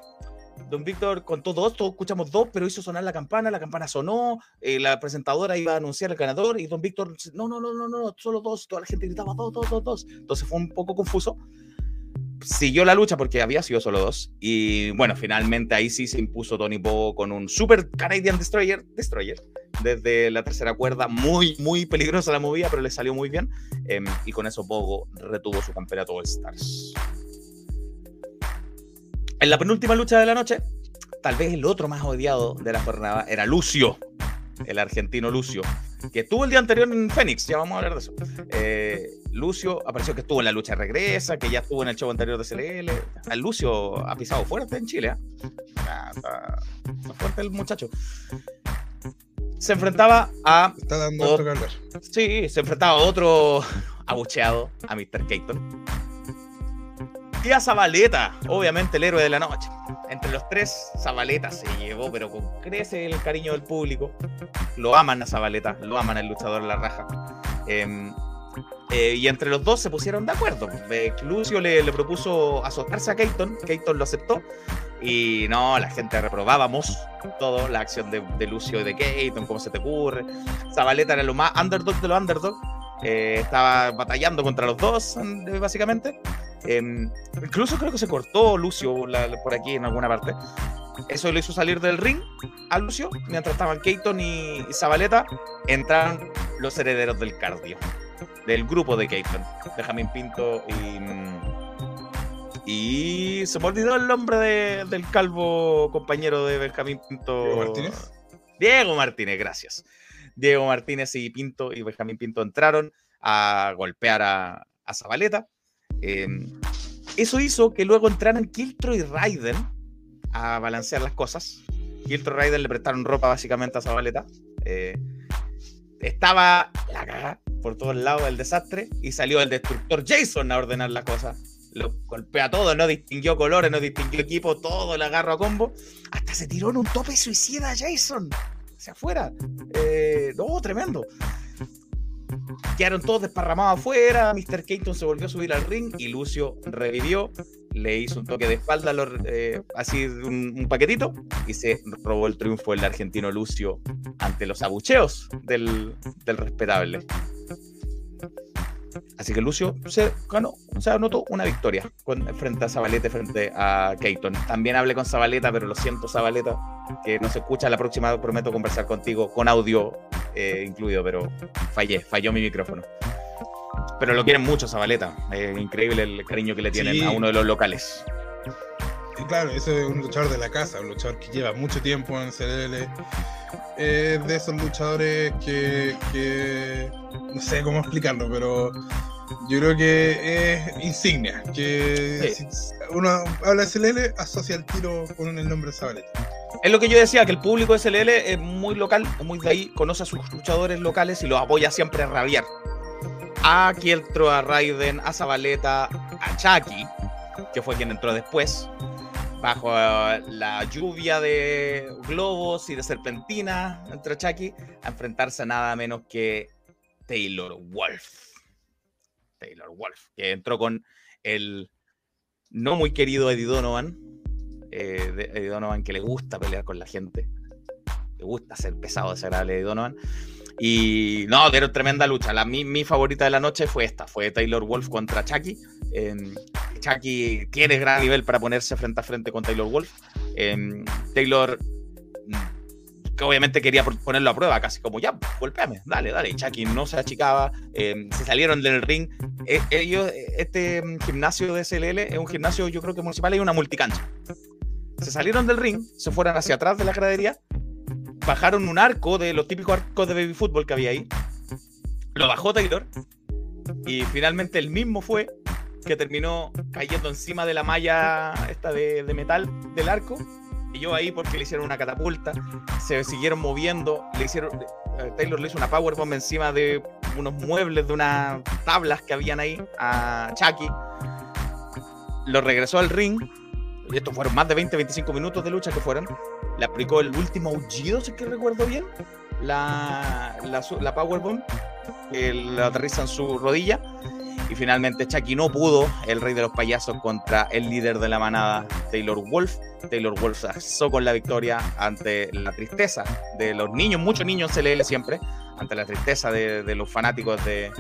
Don Víctor contó dos, todos escuchamos dos, pero hizo sonar la campana, la campana sonó, eh, la presentadora iba a anunciar el ganador y Don Víctor, no, no, no, no, no, solo dos, toda la gente gritaba dos, dos, dos, dos. Entonces fue un poco confuso. Siguió la lucha porque había sido solo dos. Y bueno, finalmente ahí sí se impuso Tony Pogo con un Super Canadian Destroyer, Destroyer, desde la tercera cuerda. Muy, muy peligrosa la movida, pero le salió muy bien. Em, y con eso Pogo retuvo su campeonato All Stars. En la penúltima lucha de la noche, tal vez el otro más odiado de la jornada era Lucio, el argentino Lucio, que estuvo el día anterior en Fénix, ya vamos a hablar de eso. Eh, Lucio apareció que estuvo en la lucha regresa, que ya estuvo en el show anterior de CLL. El Lucio ha pisado fuerte en Chile, ¿eh? está, fuerte el muchacho. Se enfrentaba a. Está dando otro, otro Sí, se enfrentaba a otro abucheado, a Mr. Keaton Partía Zabaleta, obviamente el héroe de la noche. Entre los tres, Zabaleta se llevó, pero con crece el cariño del público. Lo aman a Zabaleta, lo aman al luchador La Raja. Em, eh, y entre los dos se pusieron de acuerdo. Lucio le, propuso asociarse a Keaton, Keaton lo aceptó. Y no, la gente reprobábamos todo, la acción de, Lucio y de Keaton, cómo se te ocurre. Zabaleta era lo más underdog de los underdog. Eh, estaba batallando contra los dos, básicamente. Em, incluso creo que se cortó Lucio por aquí en alguna parte. Eso lo hizo salir del ring a Lucio. Mientras estaban Keaton y, Zabaleta, entraron los herederos del cardio. Del grupo de Keaton. Benjamín Pinto y. Y se me olvidó el nombre del calvo compañero de Benjamín Pinto. Diego Martínez. Diego Martínez, gracias. Diego Martínez y Pinto y Benjamín Pinto entraron a golpear a, a Zabaleta. Em, eso hizo que luego entraran Kiltro y Raiden a balancear las cosas. Kiltro y Raiden le prestaron ropa básicamente a Zabaleta. Eh, estaba la caga por todos lados del desastre y salió el destructor Jason a ordenar las cosas. Lo golpea todo, no distinguió colores, no distinguió equipo, todo le agarro a combo. Hasta se tiró en un tope suicida Jason. Hacia afuera. Eh, no, tremendo. Quedaron todos desparramados afuera. Mr. Keaton se volvió a subir al ring y Lucio revivió. Le hizo un toque de espalda, eh, así un, paquetito, y se robó el triunfo el argentino Lucio ante los abucheos del, respetable. Así que Lucio se ganó, se anotó una victoria frente a Zabaleta, frente a Keaton. También hablé con Zabaleta, pero lo siento, Zabaleta, que no se escucha. La próxima prometo conversar contigo con audio eh, incluido, pero fallé, falló mi micrófono. Pero lo quieren mucho, Zabaleta. Es increíble el cariño que le tienen a uno de los locales. Y claro, ese es un luchador de la casa, un luchador que lleva mucho tiempo en CLL. Es de esos luchadores que, que no sé cómo explicarlo, pero yo creo que es insignia. Que si uno habla de SLL, asocia el tiro con el nombre de Zabaleta. Es lo que yo decía, que el público de SLL es muy local, es muy de ahí, conoce a sus luchadores locales y los apoya siempre a rabiar. A Kieltro, a Raiden, a Zabaleta, a Chucky, que fue quien entró después, bajo la lluvia de globos y de serpentinas entre Chucky, a enfrentarse a nada menos que Taylor Wolf. Taylor Wolf, que entró con el no muy querido Eddie Donovan. Eh, Eddie Donovan que le gusta pelear con la gente. Le gusta ser pesado, desagradable Eddie Donovan. Y no, dieron tremenda lucha. La, mi, favorita de la noche fue esta, fue Taylor Wolf contra Chucky. Eh, Chucky tiene gran nivel para ponerse frente a frente con Taylor Wolf. Em, Taylor que obviamente quería ponerlo a prueba, casi como ya, golpeame, dale, dale. Y Chucky no se achicaba, em, se salieron del ring. E, ellos, este em, gimnasio de SLL es un gimnasio, yo creo que municipal, y una multicancha. Se salieron del ring, se fueron hacia atrás de la gradería, bajaron un arco de los típicos arcos de baby fútbol que había ahí. Lo bajó Taylor y finalmente el mismo fue que terminó cayendo encima de la malla esta de, metal del arco yo ahí porque le hicieron una catapulta, se siguieron moviendo, le hicieron, eh, Taylor le hizo una powerbomb encima de unos muebles, de unas tablas que habían ahí a Chucky. Lo regresó al ring. Y estos fueron más de 20-25 minutos de lucha que fueron. Le aplicó el último aullido, si que recuerdo bien. La, la, powerbomb. Que la aterriza en su rodilla y finalmente Chucky no pudo, el rey de los payasos, contra el líder de la manada, Taylor Wolf. Taylor Wolf se asó con la victoria ante la tristeza de los niños, muchos niños lee siempre, ante la tristeza de, los fanáticos de,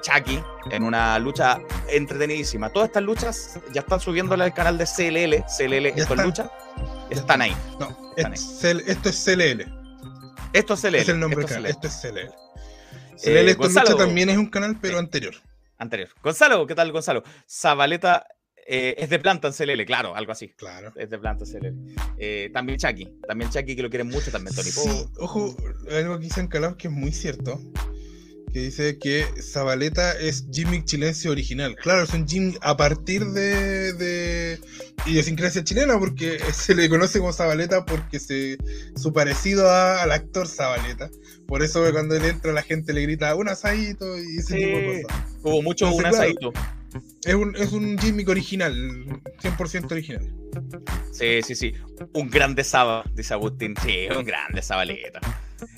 Chucky en una lucha entretenidísima. Todas estas luchas ya están subiéndole al canal de CLL, CLL, esto es lucha, están ahí. No, esto es CLL. Esto es CLL. Es el nombre del canal, esto es CLL. CLL, esto lucha también es un canal, pero anterior anterior. Gonzalo, ¿qué tal, Gonzalo? Zabaleta eh, es de planta en CLL, claro, algo así. Claro. Es de planta en CLL. Eh, también Chucky, también Chucky que lo quieren mucho, también Tony sí, Ojo, algo que dicen Calab que es muy cierto que dice que Zabaleta es Jimmy Chilense original. Claro, es un Jimmy a partir de, de idiosincrasia chilena, porque se le conoce como Zabaleta porque se, su parecido al actor Zabaleta. Por eso cuando él entra la gente le grita un asadito y ese tipo de cosas. Hubo mucho un asadito. Es un, es un gimmick original, 100% original. Sí, sí, sí. Un grande Saba, dice Agustín. Sí, un grande Sabaleta.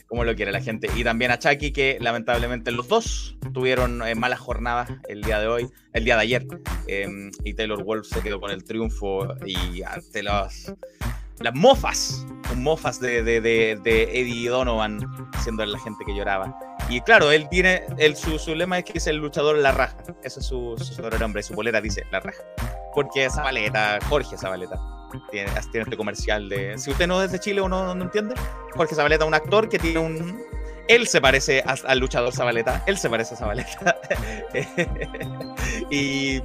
Como lo quiere la gente. Y también a Chucky, que lamentablemente los dos tuvieron eh, malas jornadas el día de hoy, el día de ayer. Em, y Taylor Wolf se quedó con el triunfo y ante las, las mofas, mofas de, de, de, de Eddie Donovan, siendo la gente que lloraba. Y claro, él tiene, el, su, su, lema es que es el luchador la raja. Ese es su, su nombre, su bolera dice la raja. Porque Zabaleta, Jorge Zabaleta, tiene, tiene este comercial de... Si usted no es de Chile o no, no entiende, Jorge Zabaleta un actor que tiene un... Él se parece al luchador Zabaleta, él se parece a Zabaleta. y,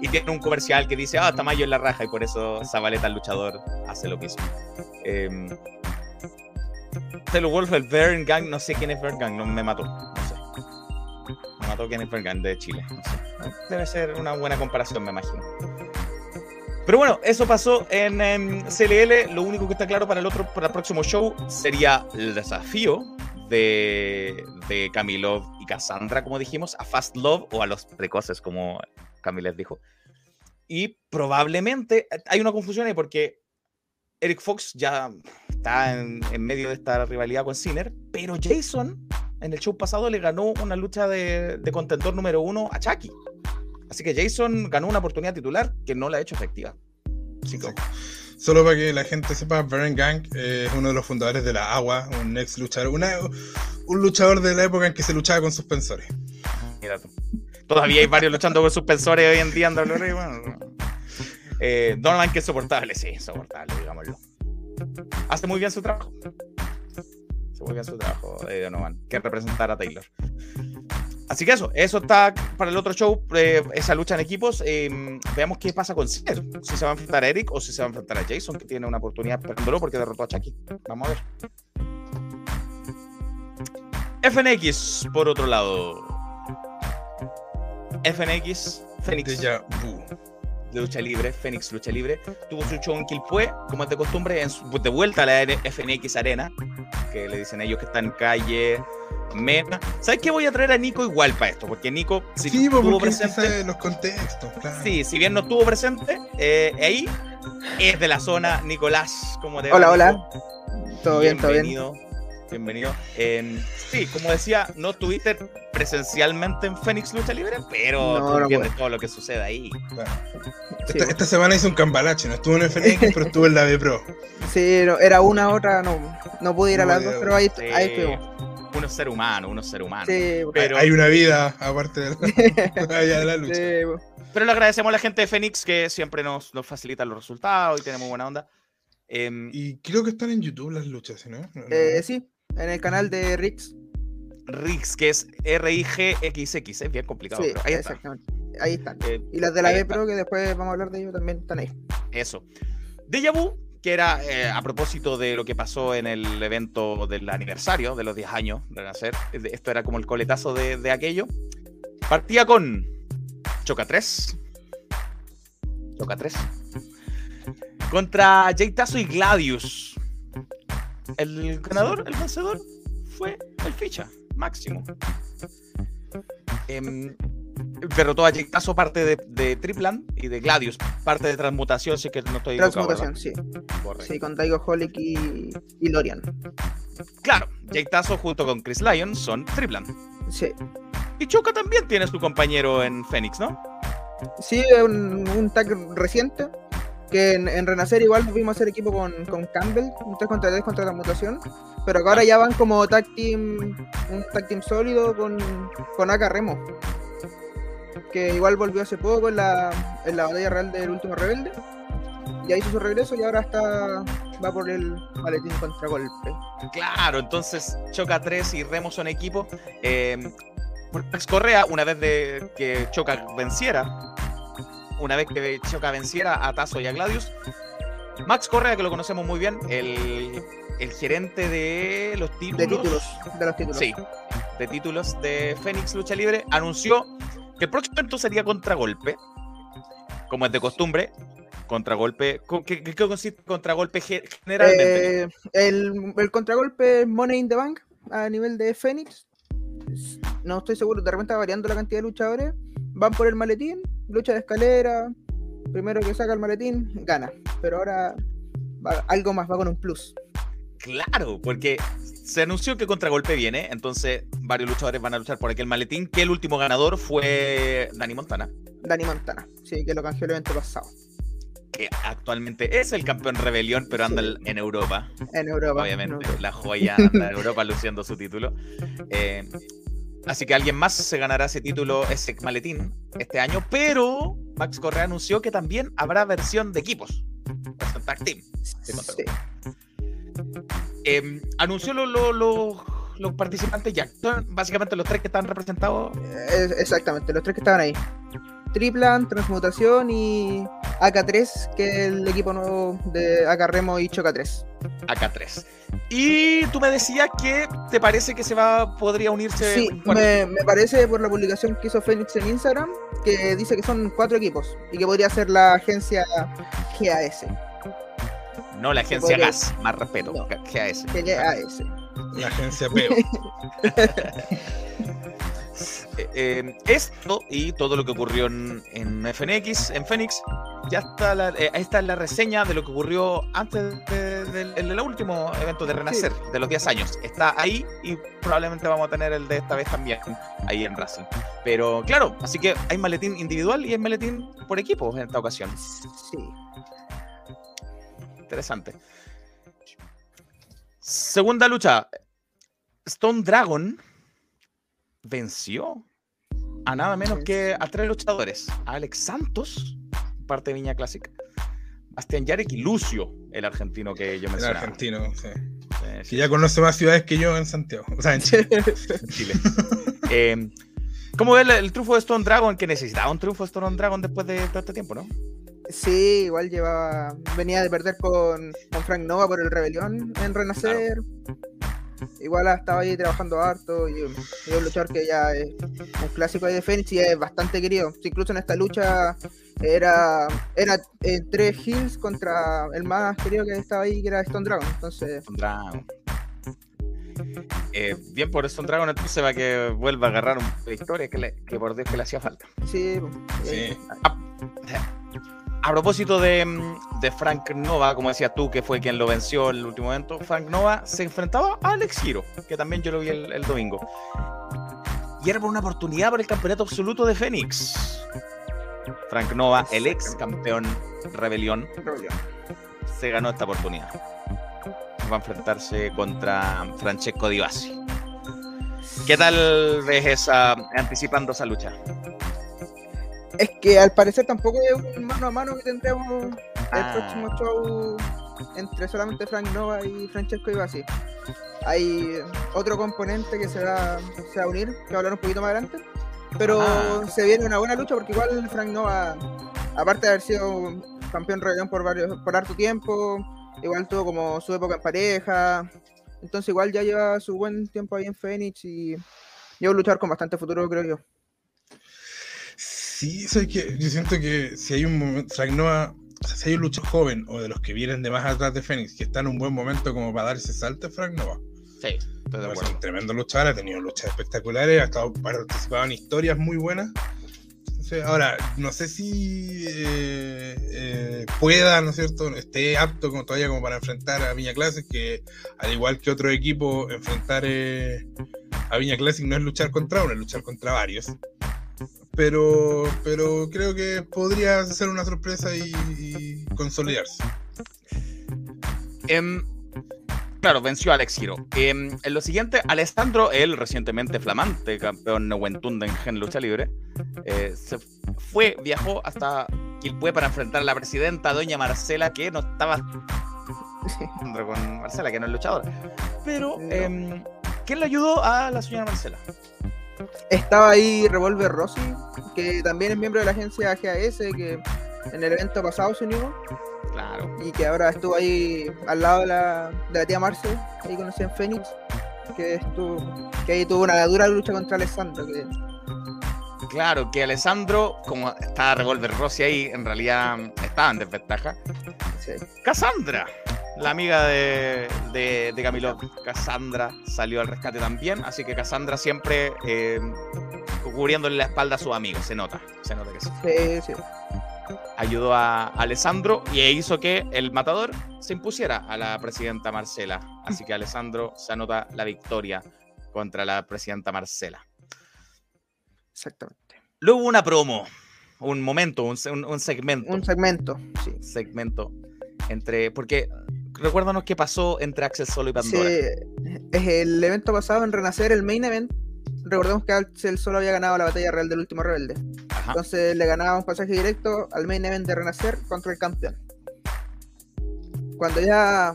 y, tiene un comercial que dice, ah, Tamayo en la raja, y por eso Zabaleta, el luchador, hace lo mismo. Eh, Taylor Wolf, el Vern Gang, no sé quién es Vern Gang, no me mató, no sé. Me mató quién es Vern Gang de Chile. Debe ser una buena comparación, me imagino. Pero bueno, eso pasó en, CLL. Lo único que está claro para el otro, para el próximo show sería el desafío de, Camilo y Cassandra, como dijimos, a Fast Love o a los precoces, como Camilo les dijo. Y probablemente hay una confusión ahí porque Eric Fox ya está en, medio de esta rivalidad con Sinner, pero Jason en el show pasado le ganó una lucha de, contentor número uno a Chucky. Así que Jason ganó una oportunidad titular que no la ha hecho efectiva. Solo para que la gente sepa, Baron Gang es uno de los fundadores de la Agua, un ex luchador, un luchador de la época en que se luchaba con suspensores. Mira tú. Todavía hay varios luchando con suspensores hoy en día en WWE. Bueno, eh, Donovan que es soportable, sí, soportable, digámoslo. Hace muy bien su trabajo. Hace muy bien su trabajo eh, Donovan, que representar a Taylor. Así que eso, eso está para el otro show, eh, esa lucha en equipos. Em, veamos qué pasa con Sinner, si se va a enfrentar a Eric o si se va a enfrentar a Jason, que tiene una oportunidad perdiéndolo porque derrotó a Chucky. Vamos a ver. FNX, por otro lado. FNX, Phoenix de lucha libre, Fénix Lucha Libre, tuvo su show en Quilpué, como es de costumbre, en de vuelta a la FNX Arena, que le dicen ellos que está en calle Mena. ¿Sabes qué? Voy a traer a Nico igual para esto, porque Nico, si sí, estuvo presente. los contextos, claro. Sí, si bien no estuvo presente, eh, ahí es de la zona Nicolás, como de. Hola, hola. Todo bien, todo bien. Bienvenido. sí, como decía, no estuviste presencialmente en Fénix Lucha Libre, pero no, tú entiendes todo lo que sucede ahí. Esta, semana hizo un cambalache, no estuvo en el Fénix, pero estuvo en la B Pro. Sí, era una otra, no, no pude ir a las dos, pero ahí, ahí estuvo. Uno es ser humano, uno es ser humano. Sí, pero... Hay una vida aparte de la, de la lucha. pero le agradecemos a la gente de Fénix que siempre nos, nos facilita los resultados y tenemos buena onda. Em, y creo que están en YouTube las luchas, ¿no? Eh, sí, en el canal de Rix. Rix, que es R-I-G-X-X, es bien complicado. Sí, ahí exactamente. Ahí están. Eh, y las de la B Pro, que después vamos a hablar de ellos, también están ahí. Eso. Deja Vu, que era eh, a propósito de lo que pasó en el evento del aniversario de los 10 años de nacer. Esto era como el coletazo de, de aquello. Partía con Choca 3. Choca 3. Contra Jay Tazo y Gladius. El ganador, el vencedor, fue el ficha, máximo. Eh, derrotó a Tazo parte de, de, Triplan y de Gladius, parte de Transmutación, sí que no estoy Transmutación, sí. Sí, con Taigo Holic y, y Lorian. Claro, Tazo junto con Chris Lyon son Triplan. Sí. Y Choca también tiene su compañero en Phoenix, ¿no? Sí, un, un tag reciente que en, Renacer igual fuimos a hacer equipo con, con Campbell, un 3 contra 3 contra la mutación, pero ahora ya van como tag team, un tag team sólido con, con Aka Remo, que igual volvió hace poco en la, en la batalla real del último rebelde, ya hizo su regreso y ahora está va por el maletín contra golpe. Claro, entonces Choca 3 y Remo son equipo. Eh, Correa, una vez de que Choca venciera, una vez que Choca venciera a Tazo y a Gladius. Max Correa, que lo conocemos muy bien, el, gerente de los títulos. De títulos, de los títulos. Sí, de títulos de Fénix Lucha Libre, anunció el próximo evento sería Contragolpe, como es de costumbre. Contragolpe, ¿qué, qué consiste Contragolpe generalmente? Eh, el, el contragolpe Money in the Bank a nivel de Fénix. No estoy seguro, de repente va variando la cantidad de luchadores. Van por el maletín lucha de escalera, primero que saca el maletín, gana. Pero ahora algo más, va con un plus. Claro, porque se anunció que Contragolpe viene, entonces varios luchadores van a luchar por aquel maletín, que el último ganador fue Dani Montana. Dani Montana, sí, que lo canjeó el evento pasado. Que actualmente es el campeón rebelión, pero anda en Europa. En Europa. Obviamente, la joya anda en Europa luciendo su título. Eh, así que alguien más se ganará ese título, ese maletín, este año, pero Max Correa anunció que también habrá versión de equipos. Tag Team. Sí. Em, anunció los participantes ya. básicamente los tres que están representados. exactamente, los tres que estaban ahí. Triplan, Transmutación y AK3, que es el equipo nuevo de AK Remo y Choca 3. AK3. Y tú me decías que te parece que se va podría unirse. Sí, me, me, parece por la publicación que hizo Phoenix en Instagram que dice que son cuatro equipos y que podría ser la agencia GAS. No la agencia GAS, más respeto. GAS. GAS. La agencia PEO. Eh, eh, esto y todo lo que ocurrió en, FNX, en Phoenix, ya está la, eh, esta es la reseña de lo que ocurrió antes del último evento de Renacer, de los 10 años. Está ahí y probablemente vamos a tener el de esta vez también, ahí en Racing. Pero claro, así que hay maletín individual y hay maletín por equipo en esta ocasión. Sí interesante. Segunda lucha. Stone Dragon venció a nada menos que a tres luchadores. A Alex Santos, parte de Viña Clásica. Bastian Yarek y Lucio, el argentino que yo mencionaba. El argentino, sí. que ya conoce más ciudades que yo en Santiago. O sea, en Chile. Chile. Eh, ¿Cómo ves el, el, triunfo de Stone Dragon? Que necesitaba un triunfo de Stone Dragon después de todo este tiempo, ¿no? Sí, igual llevaba. Venía de perder con, Frank Nova por el Rebelión en Renacer. Igual estaba ahí trabajando harto y, un luchador que ya es un clásico de Phoenix y es bastante querido. Incluso en esta lucha era, era eh, tres hills contra el más querido que estaba ahí, que era Stone Dragon. Entonces... Stone Dragon. Eh, bien por Stone Dragon entonces va que vuelva a agarrar una historia que, que por Dios que le hacía falta. Sí, sí. Ah, a propósito de, Frank Nova, como decías tú, que fue quien lo venció en el último evento, Frank Nova se enfrentaba a Alex Hero, que también yo lo vi el, domingo. Y era por una oportunidad por el campeonato absoluto de Fénix. Frank Nova, el ex campeón Rebelión, se ganó esta oportunidad. Va a enfrentarse contra Francesco Di ¿Qué tal ves esa, anticipando esa lucha? Es que al parecer tampoco es un mano a mano que tendremos el ah. próximo show entre solamente Frank Nova y Francesco Ibasi. Hay otro componente que se va, a unir, que va a hablar un poquito más adelante. Pero se viene una buena lucha porque igual Frank Nova, aparte de haber sido campeón rebelión por varios, por harto tiempo, igual tuvo como su época en pareja. Entonces igual ya lleva su buen tiempo ahí en Phoenix y lleva a luchar con bastante futuro, creo yo. Sí, es que yo siento que si hay un momento, Frank Noah, si hay un luchador joven o de los que vienen de más atrás de Fénix que está en un buen momento como para dar ese salto, Frank Noah. Sí, estoy de acuerdo. Es un tremendo luchador, ha tenido luchas espectaculares, ha estado participado en historias muy buenas. ahora, no sé si eh, eh, pueda, ¿no es cierto?, esté apto como, todavía como para enfrentar a Viña Classic, que al igual que otro equipo, enfrentar eh, a Viña Classic no es luchar contra uno, es luchar contra varios pero, pero creo que podría ser una sorpresa y, consolidarse. Em, claro, venció a Alex Hero. Em, en lo siguiente, Alessandro, el recientemente flamante campeón Neuentunden en lucha libre, eh, se fue, viajó hasta Quilpue para enfrentar a la presidenta, doña Marcela, que no estaba con Marcela, que no es luchadora. Pero, eh, ¿quién le ayudó a la señora Marcela? Estaba ahí Revolver Rossi, que también es miembro de la agencia GAS, que en el evento pasado se unió. Claro. Y que ahora estuvo ahí al lado de la, de la tía Marce, ahí conocí en Phoenix, que, estuvo, que ahí tuvo una dura lucha contra Alessandro. Que... Claro, que Alessandro, como estaba Revolver Rossi ahí, en realidad estaba en desventaja. Sí. Cassandra la amiga de, de, Camilo, Cassandra, salió al rescate también, así que Cassandra siempre eh, cubriéndole la espalda a sus amigos, se nota, se nota que sí. Sí, sí. Ayudó a Alessandro y hizo que el matador se impusiera a la presidenta Marcela. Así que Alessandro se anota la victoria contra la presidenta Marcela. Exactamente. Luego una promo, un momento, un, segmento. Un segmento, sí. Segmento entre. Porque recuérdanos qué pasó entre Axel Solo y Pandora. Sí, el evento pasado en Renacer, el main event. Recordemos que Axel Solo había ganado la batalla real del último rebelde. Entonces le ganaba un pasaje directo al main event de Renacer contra el campeón. Cuando ya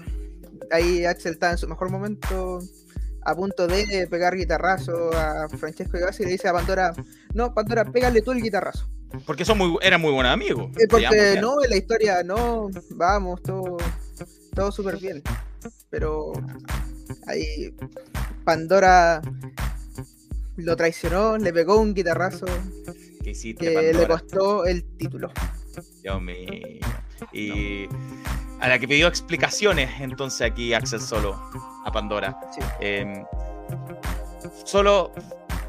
ahí Axel estaba en su mejor momento, a punto de pegar guitarrazo a Francesco Gavassi, le dice a Pandora, no, Pandora, pégale tú el guitarrazo. Porque son muy, eran muy buenos amigos. porque no, en la historia, no, vamos, todo, todo súper bien. Pero ahí Pandora lo traicionó, le pegó un guitarrazo que le costó el título. Dios mío. Y a la que pidió explicaciones entonces aquí Axel Solo a Pandora. Em, solo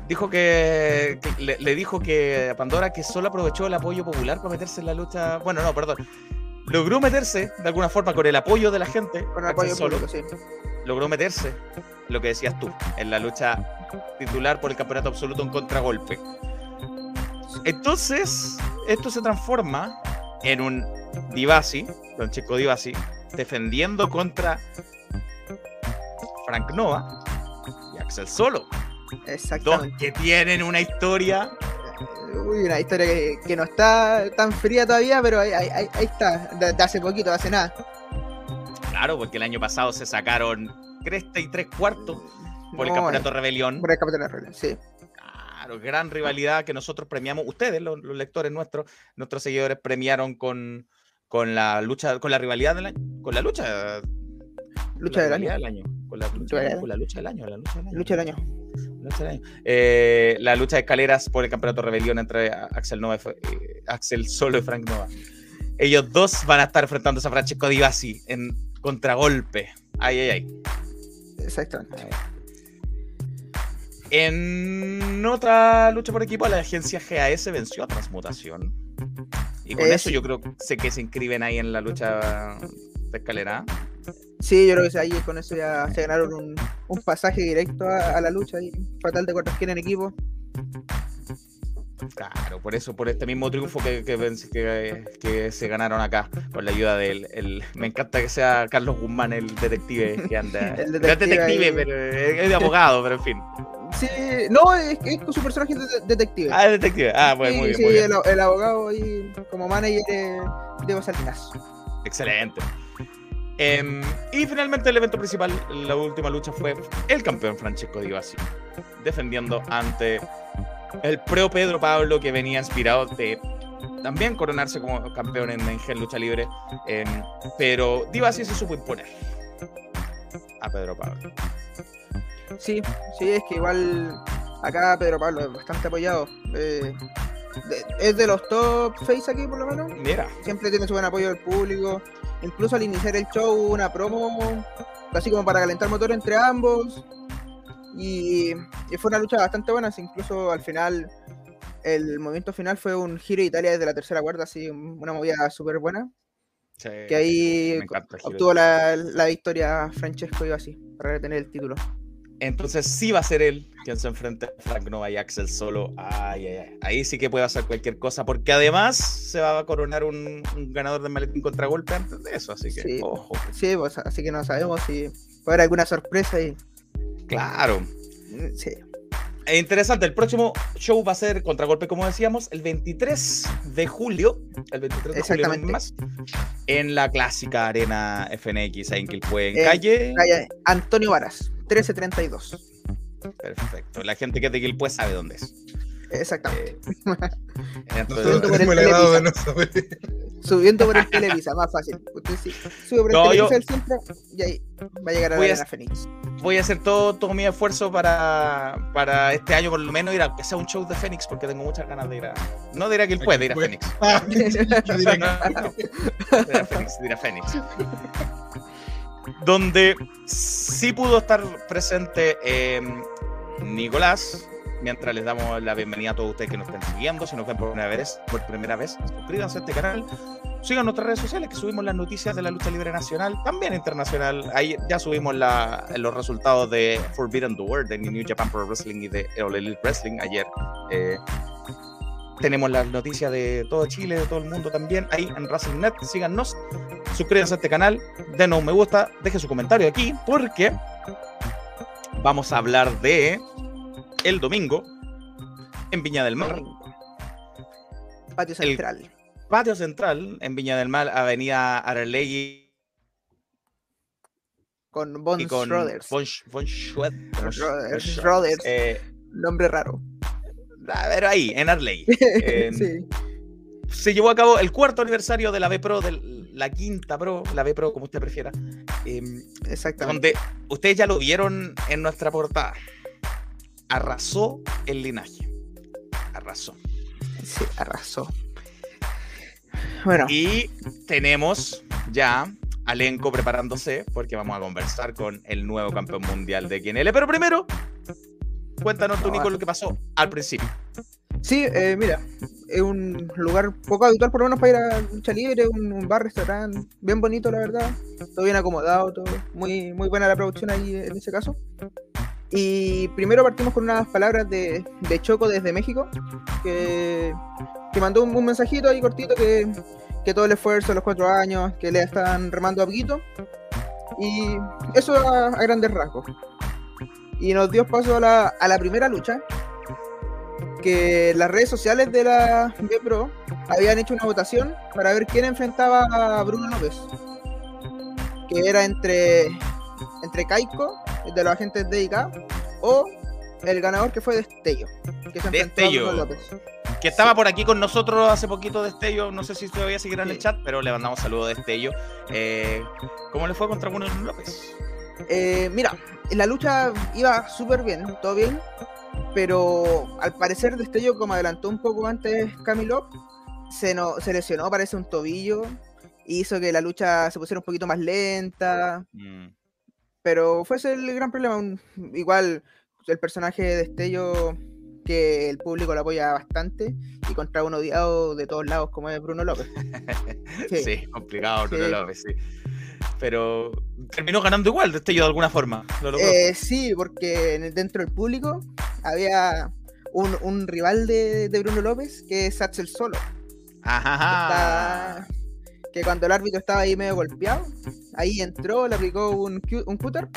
dijo que, le, dijo que a Pandora que solo aprovechó el apoyo popular para meterse en la lucha. Bueno, no, perdón. Logró meterse de alguna forma con el apoyo de la gente. Con el apoyo solo. sí. Logró meterse, lo que decías tú, en la lucha titular por el campeonato absoluto en contragolpe. Entonces, esto se transforma en un Divasi, Francesco Divasi, defendiendo contra Frank Nova y Axel Solo. Dos que tienen una historia. Uy, una historia que, no está tan fría todavía, pero ahí, está, de, hace poquito, de hace nada. Claro, porque el año pasado se sacaron cresta y tres cuartos por el Campeonato Rebelión. Por el Campeonato Rebelión, sí. Claro, gran rivalidad que nosotros premiamos, ustedes, los, lectores nuestros, nuestros seguidores premiaron con, con la lucha, con la rivalidad del año, con la lucha. Lucha del año. Con la lucha, la lucha del año. La lucha del año. Lucha del año. Eh, la lucha de escaleras por el campeonato rebelión entre Axel Nova eh, Axel Solo y Frank Nova. Ellos dos van a estar enfrentándose a Francesco Divasi en contragolpe. Ay, ay, ay. Exactamente. En otra lucha por equipo, la agencia GAS venció a Transmutación. Y con eso yo creo sé que se inscriben ahí en la lucha de escalera. Sí, yo creo que ahí con eso ya se ganaron un, un pasaje directo a, la lucha y fatal de cuartos en equipo. Claro, por eso, por este mismo triunfo que, que, que, se ganaron acá, con la ayuda del. El, me encanta que sea Carlos Guzmán el detective que anda. el detective, pero es de abogado, pero en fin. Sí, no, es que es su personaje de detective. Ah, detective. Ah, bueno, muy bien. Sí, El, abogado ahí como manager de Salinas. Excelente. Em, y finalmente el evento principal, la última lucha fue el campeón Francesco Divasi, defendiendo ante el pro Pedro Pablo que venía inspirado de también coronarse como campeón en, Lucha Libre, em, pero Divasi se supo imponer a Pedro Pablo. Sí, sí, es que igual acá Pedro Pablo es bastante apoyado. Eh, es de los top face aquí por lo menos. Mira. Siempre tiene su buen apoyo del público. Incluso al iniciar el show, una promo, casi como para calentar motor entre ambos. Y, fue una lucha bastante buena, incluso al final, el movimiento final fue un giro de Italia desde la tercera cuerda, así, una movida súper buena. que ahí obtuvo la, la, victoria Francesco iba así, para retener el título. Entonces sí va a ser él quien se enfrente a Frank Nova y Axel solo. Ay, ay, ay. Ahí sí que puede hacer cualquier cosa, porque además se va a coronar un, ganador de maletín contragolpe antes de eso, así que sí, ojo. Sí, pues, así que no sabemos si puede haber alguna sorpresa ahí. Claro. Mm, sí. E interesante, el próximo show va a ser Contragolpe, como decíamos, el 23 de julio. El 23 de julio más. En la clásica arena FNX ahí en Quilpue, en calle. calle. Antonio Varas, 1332. Perfecto. La gente que es de Quilpue sabe dónde es. Exactamente. Eh, el no subiendo por el Televisa, más fácil. Usted sí, sube por el Televisa yo... centro y ahí va a llegar a la Arena Fénix. Voy a hacer todo, todo mi esfuerzo para, para este año, por lo menos, ir a que sea un show de Fénix, porque tengo muchas ganas de ir a. No dirá que él puede, ir a Fénix. Ir a Fénix, ir a Fénix. Donde sí pudo estar presente eh, Nicolás, mientras les damos la bienvenida a todos ustedes que nos estén siguiendo, si nos ven por primera vez, suscríbanse a este canal, sigan nuestras redes sociales que subimos las noticias de la lucha libre nacional, también internacional. Ahí ya subimos los resultados de Forbidden Door, de New Japan Pro Wrestling y de All Elite Wrestling ayer. Eh, tenemos las noticias de todo Chile, de todo el mundo también, ahí en WrestlingNet. Síganos, suscríbanse a este canal, denos un me gusta, dejen su comentario aquí, porque vamos a hablar de el domingo en Viña del Mar. Patio Central. patio Central en Viña del Mar, Avenida Arlegui. Con Von Schroeders. Von, eh, Nombre raro. A ver, ahí, en Arley. sí. Se llevó a cabo el cuarto aniversario de la B Pro, de la quinta Pro, la B Pro, como usted prefiera. Em, Exactamente. Donde ustedes ya lo vieron en nuestra portada. Arrasó el linaje. Arrasó. Sí, arrasó. Bueno. Y tenemos ya Alenco preparándose porque vamos a conversar con el nuevo campeón mundial de QNL. Pero primero, Cuéntanos tú, Nico, lo que pasó al principio. Sí, eh, mira, es un lugar poco habitual por lo menos para ir a lucha libre, un, bar, restaurante, bien bonito la verdad, todo bien acomodado, todo muy, muy buena la producción ahí en ese caso. Y primero partimos con unas palabras de, Choco desde México, que, mandó un, mensajito ahí cortito que, todo el esfuerzo, los cuatro años, que le están remando a. Y eso a grandes rasgos y nos dio paso a la, a la primera lucha, que las redes sociales de la Pro habían hecho una votación para ver quién enfrentaba a Bruno López, que era entre, entre Kaiko, de los agentes de IK, o el ganador que fue Destello, que se Destello. López. Que estaba por aquí con nosotros hace poquito Destello, no sé si todavía seguirá en el chat, pero le mandamos saludos a Destello. Eh, ¿Cómo le fue contra Bruno López? Eh, mira, la lucha iba súper bien, todo bien, pero al parecer Destello, como adelantó un poco antes Camilo, se, no, se lesionó, parece un tobillo, hizo que la lucha se pusiera un poquito más lenta, mm. Pero fue ese el gran problema. igual el personaje de Destello que el público lo apoya bastante y contra un odiado de todos lados como es Bruno López. Sí, complicado Bruno López, sí pero terminó ganando igual Destello de alguna forma. Eh, sí, porque dentro del público había un, rival de, Bruno López que es Axel Solo. Ajá. Que, cuando el árbitro estaba ahí medio golpeado, ahí entró, le aplicó un, un cutter,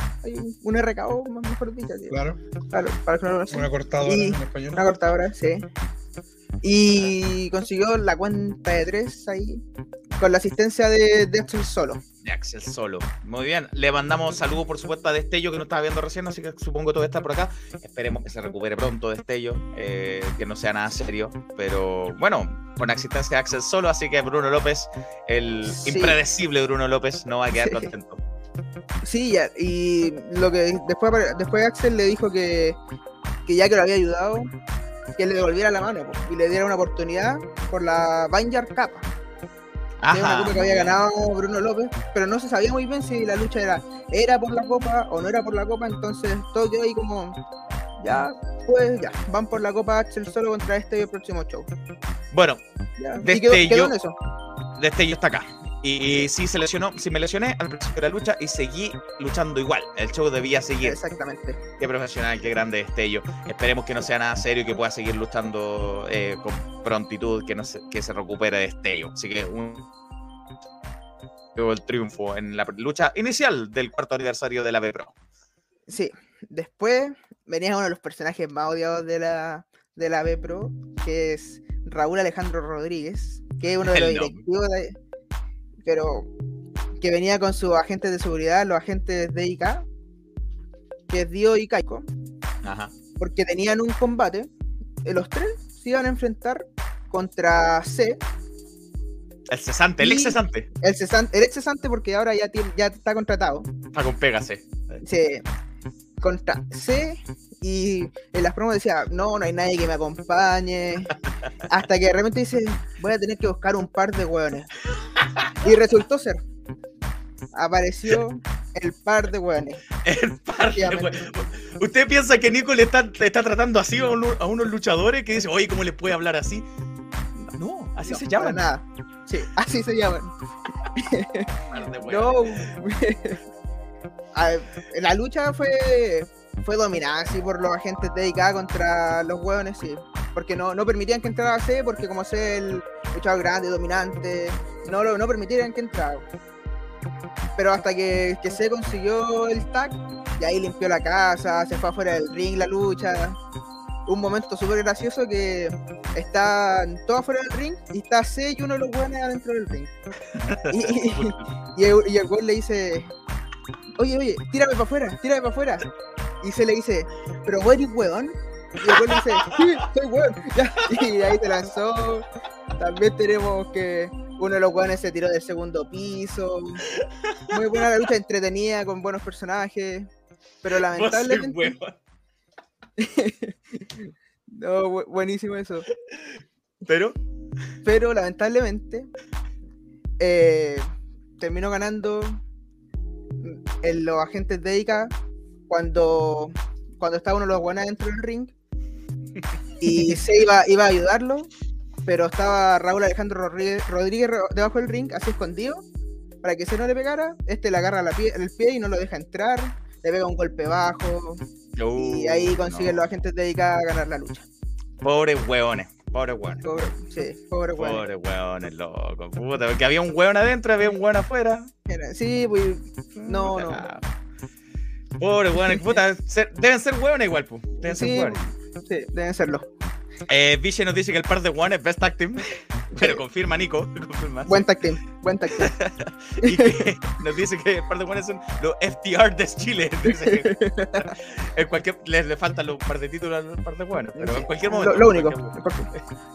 un RKO, mejor dicho. Claro. Claro, para Una cortadora en español. Una cortadora, sí. Y consiguió la cuenta de tres ahí, con la asistencia de, de Axel Axel Solo. Muy bien. Le mandamos saludos, por supuesto, a Destello, que no estaba viendo recién, así que supongo que todo está por acá. Esperemos que se recupere pronto Destello, eh, que no sea nada serio. Pero bueno, con existencia de Axel Solo, así que Bruno López, el impredecible Bruno López, no va a quedar contento. Sí, ya, y lo que después, después Axel le dijo que, que ya que lo había ayudado, que le devolviera la mano y le diera una oportunidad por la Vanguard Capa una copa que había ganado Bruno López, pero no se sabía muy bien si la lucha era, era por la copa o no era por la copa, entonces todo quedó ahí como, ya, pues ya, van por la copa Axel solo contra este y el próximo show. Bueno, Destello, Destello está acá. Y, sí se lesionó, sí me lesioné al principio de la lucha y seguí luchando igual. El show debía seguir. Exactamente. Qué profesional, qué grande Destello. Esperemos que no sea nada serio y que pueda seguir luchando eh, con prontitud, que no se, que se recupere Destello. Así que un el triunfo en la lucha inicial del cuarto aniversario de la B Pro. Sí, después venía uno de los personajes más odiados de la, de la B Pro, que es Raúl Alejandro Rodríguez, que es uno de los directivos de, pero que venía con sus agentes de seguridad, los agentes de IK, que es Dio y Kaiko, porque tenían un combate, eh, los tres se iban a enfrentar contra C. El cesante, el ex cesante. El, cesante, el ex cesante porque ahora ya, ya está contratado. Está con pega C. Sí. Contra C y en las promos decía, no, no hay nadie que me acompañe. Hasta que realmente dice, voy a tener que buscar un par de hueones. Y resultó ser. Apareció El par de hueones. El par de hueones. ¿Usted piensa que Nico le está, está tratando así a, unos luchadores que dice, oye, ¿cómo le puede hablar así? No, así se llaman. Nada. Sí, así se llaman. no. la lucha fue fue dominada así por los agentes de IK contra los hueones, sí. Porque no, no permitían que entrara C, porque como C el luchador grande, dominante, no, no permitían que entrara. Pero hasta que, que C consiguió el tag, y ahí limpió la casa, se fue afuera del ring la lucha. Un momento súper gracioso que está todo afuera del ring y está C y uno de los hueones adentro del ring. y, el, y el le dice, oye, oye, tírame para afuera, tírame para afuera. Y se le dice, pero vos eres weón. Y después le dice, sí, soy weón. Y ahí se lanzó. También tenemos que uno de los weones se tiró del segundo piso. Muy buena la lucha, entretenida, con buenos personajes. Pero lamentablemente. no, buenísimo eso. Pero. Pero lamentablemente. Eh, terminó ganando en los agentes de ICA cuando, cuando estaba uno de los buenos dentro del ring y se iba, iba a ayudarlo, pero estaba Raúl Alejandro Rodríguez, debajo del ring, así escondido, para que se no le pegara. Este le agarra la pie, el pie y no lo deja entrar, le pega un golpe bajo y ahí consiguen los agentes dedicados a ganar la lucha. Pobres hueones. Pobre hueón. sí, pobre hueón. Pobre hueón, loco. Puta, porque había un hueón adentro, había un hueón afuera. Sí, pues. No, no. Pobre weón, puta, deben ser hueones igual, pues. Deben ser hueones. Sí, deben serlo. Eh, Viche nos dice que el par de One es best tag team. Pero confirma, Nico. Confirma. Buen tag team. Buen tag team. y que nos dice que el par de One son los FTR de Chile. en cualquier, les le faltan los par de títulos al par de One. Pero en cualquier momento. Lo, único.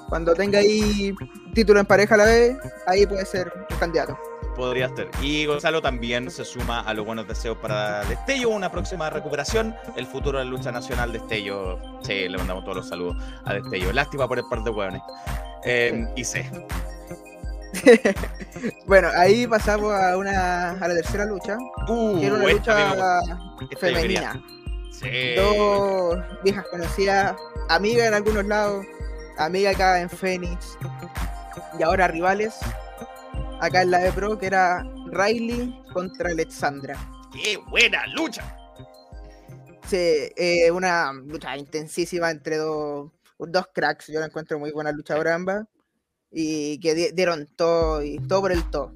Cuando tenga ahí título en pareja a la vez, ahí puede ser un candidato. Podría ser. Y Gonzalo también se suma a los buenos deseos para Destello, una próxima recuperación, el futuro de la lucha nacional Destello. Sí, le mandamos todos los saludos a Destello. Lástima por el par de hueones. Eh, y sé. bueno, ahí pasamos a una a la tercera lucha. Uh, que era una lucha femenina. Sí. Dos viejas conocidas, amigas en algunos lados, amiga acá en Phoenix y ahora rivales acá en la E Pro, que era Riley contra Alexandra. ¡Qué buena lucha! Sí, eh, una lucha intensísima entre dos, dos cracks. Yo la encuentro muy buena luchadora ambas. Y que dieron todo y todo por el todo.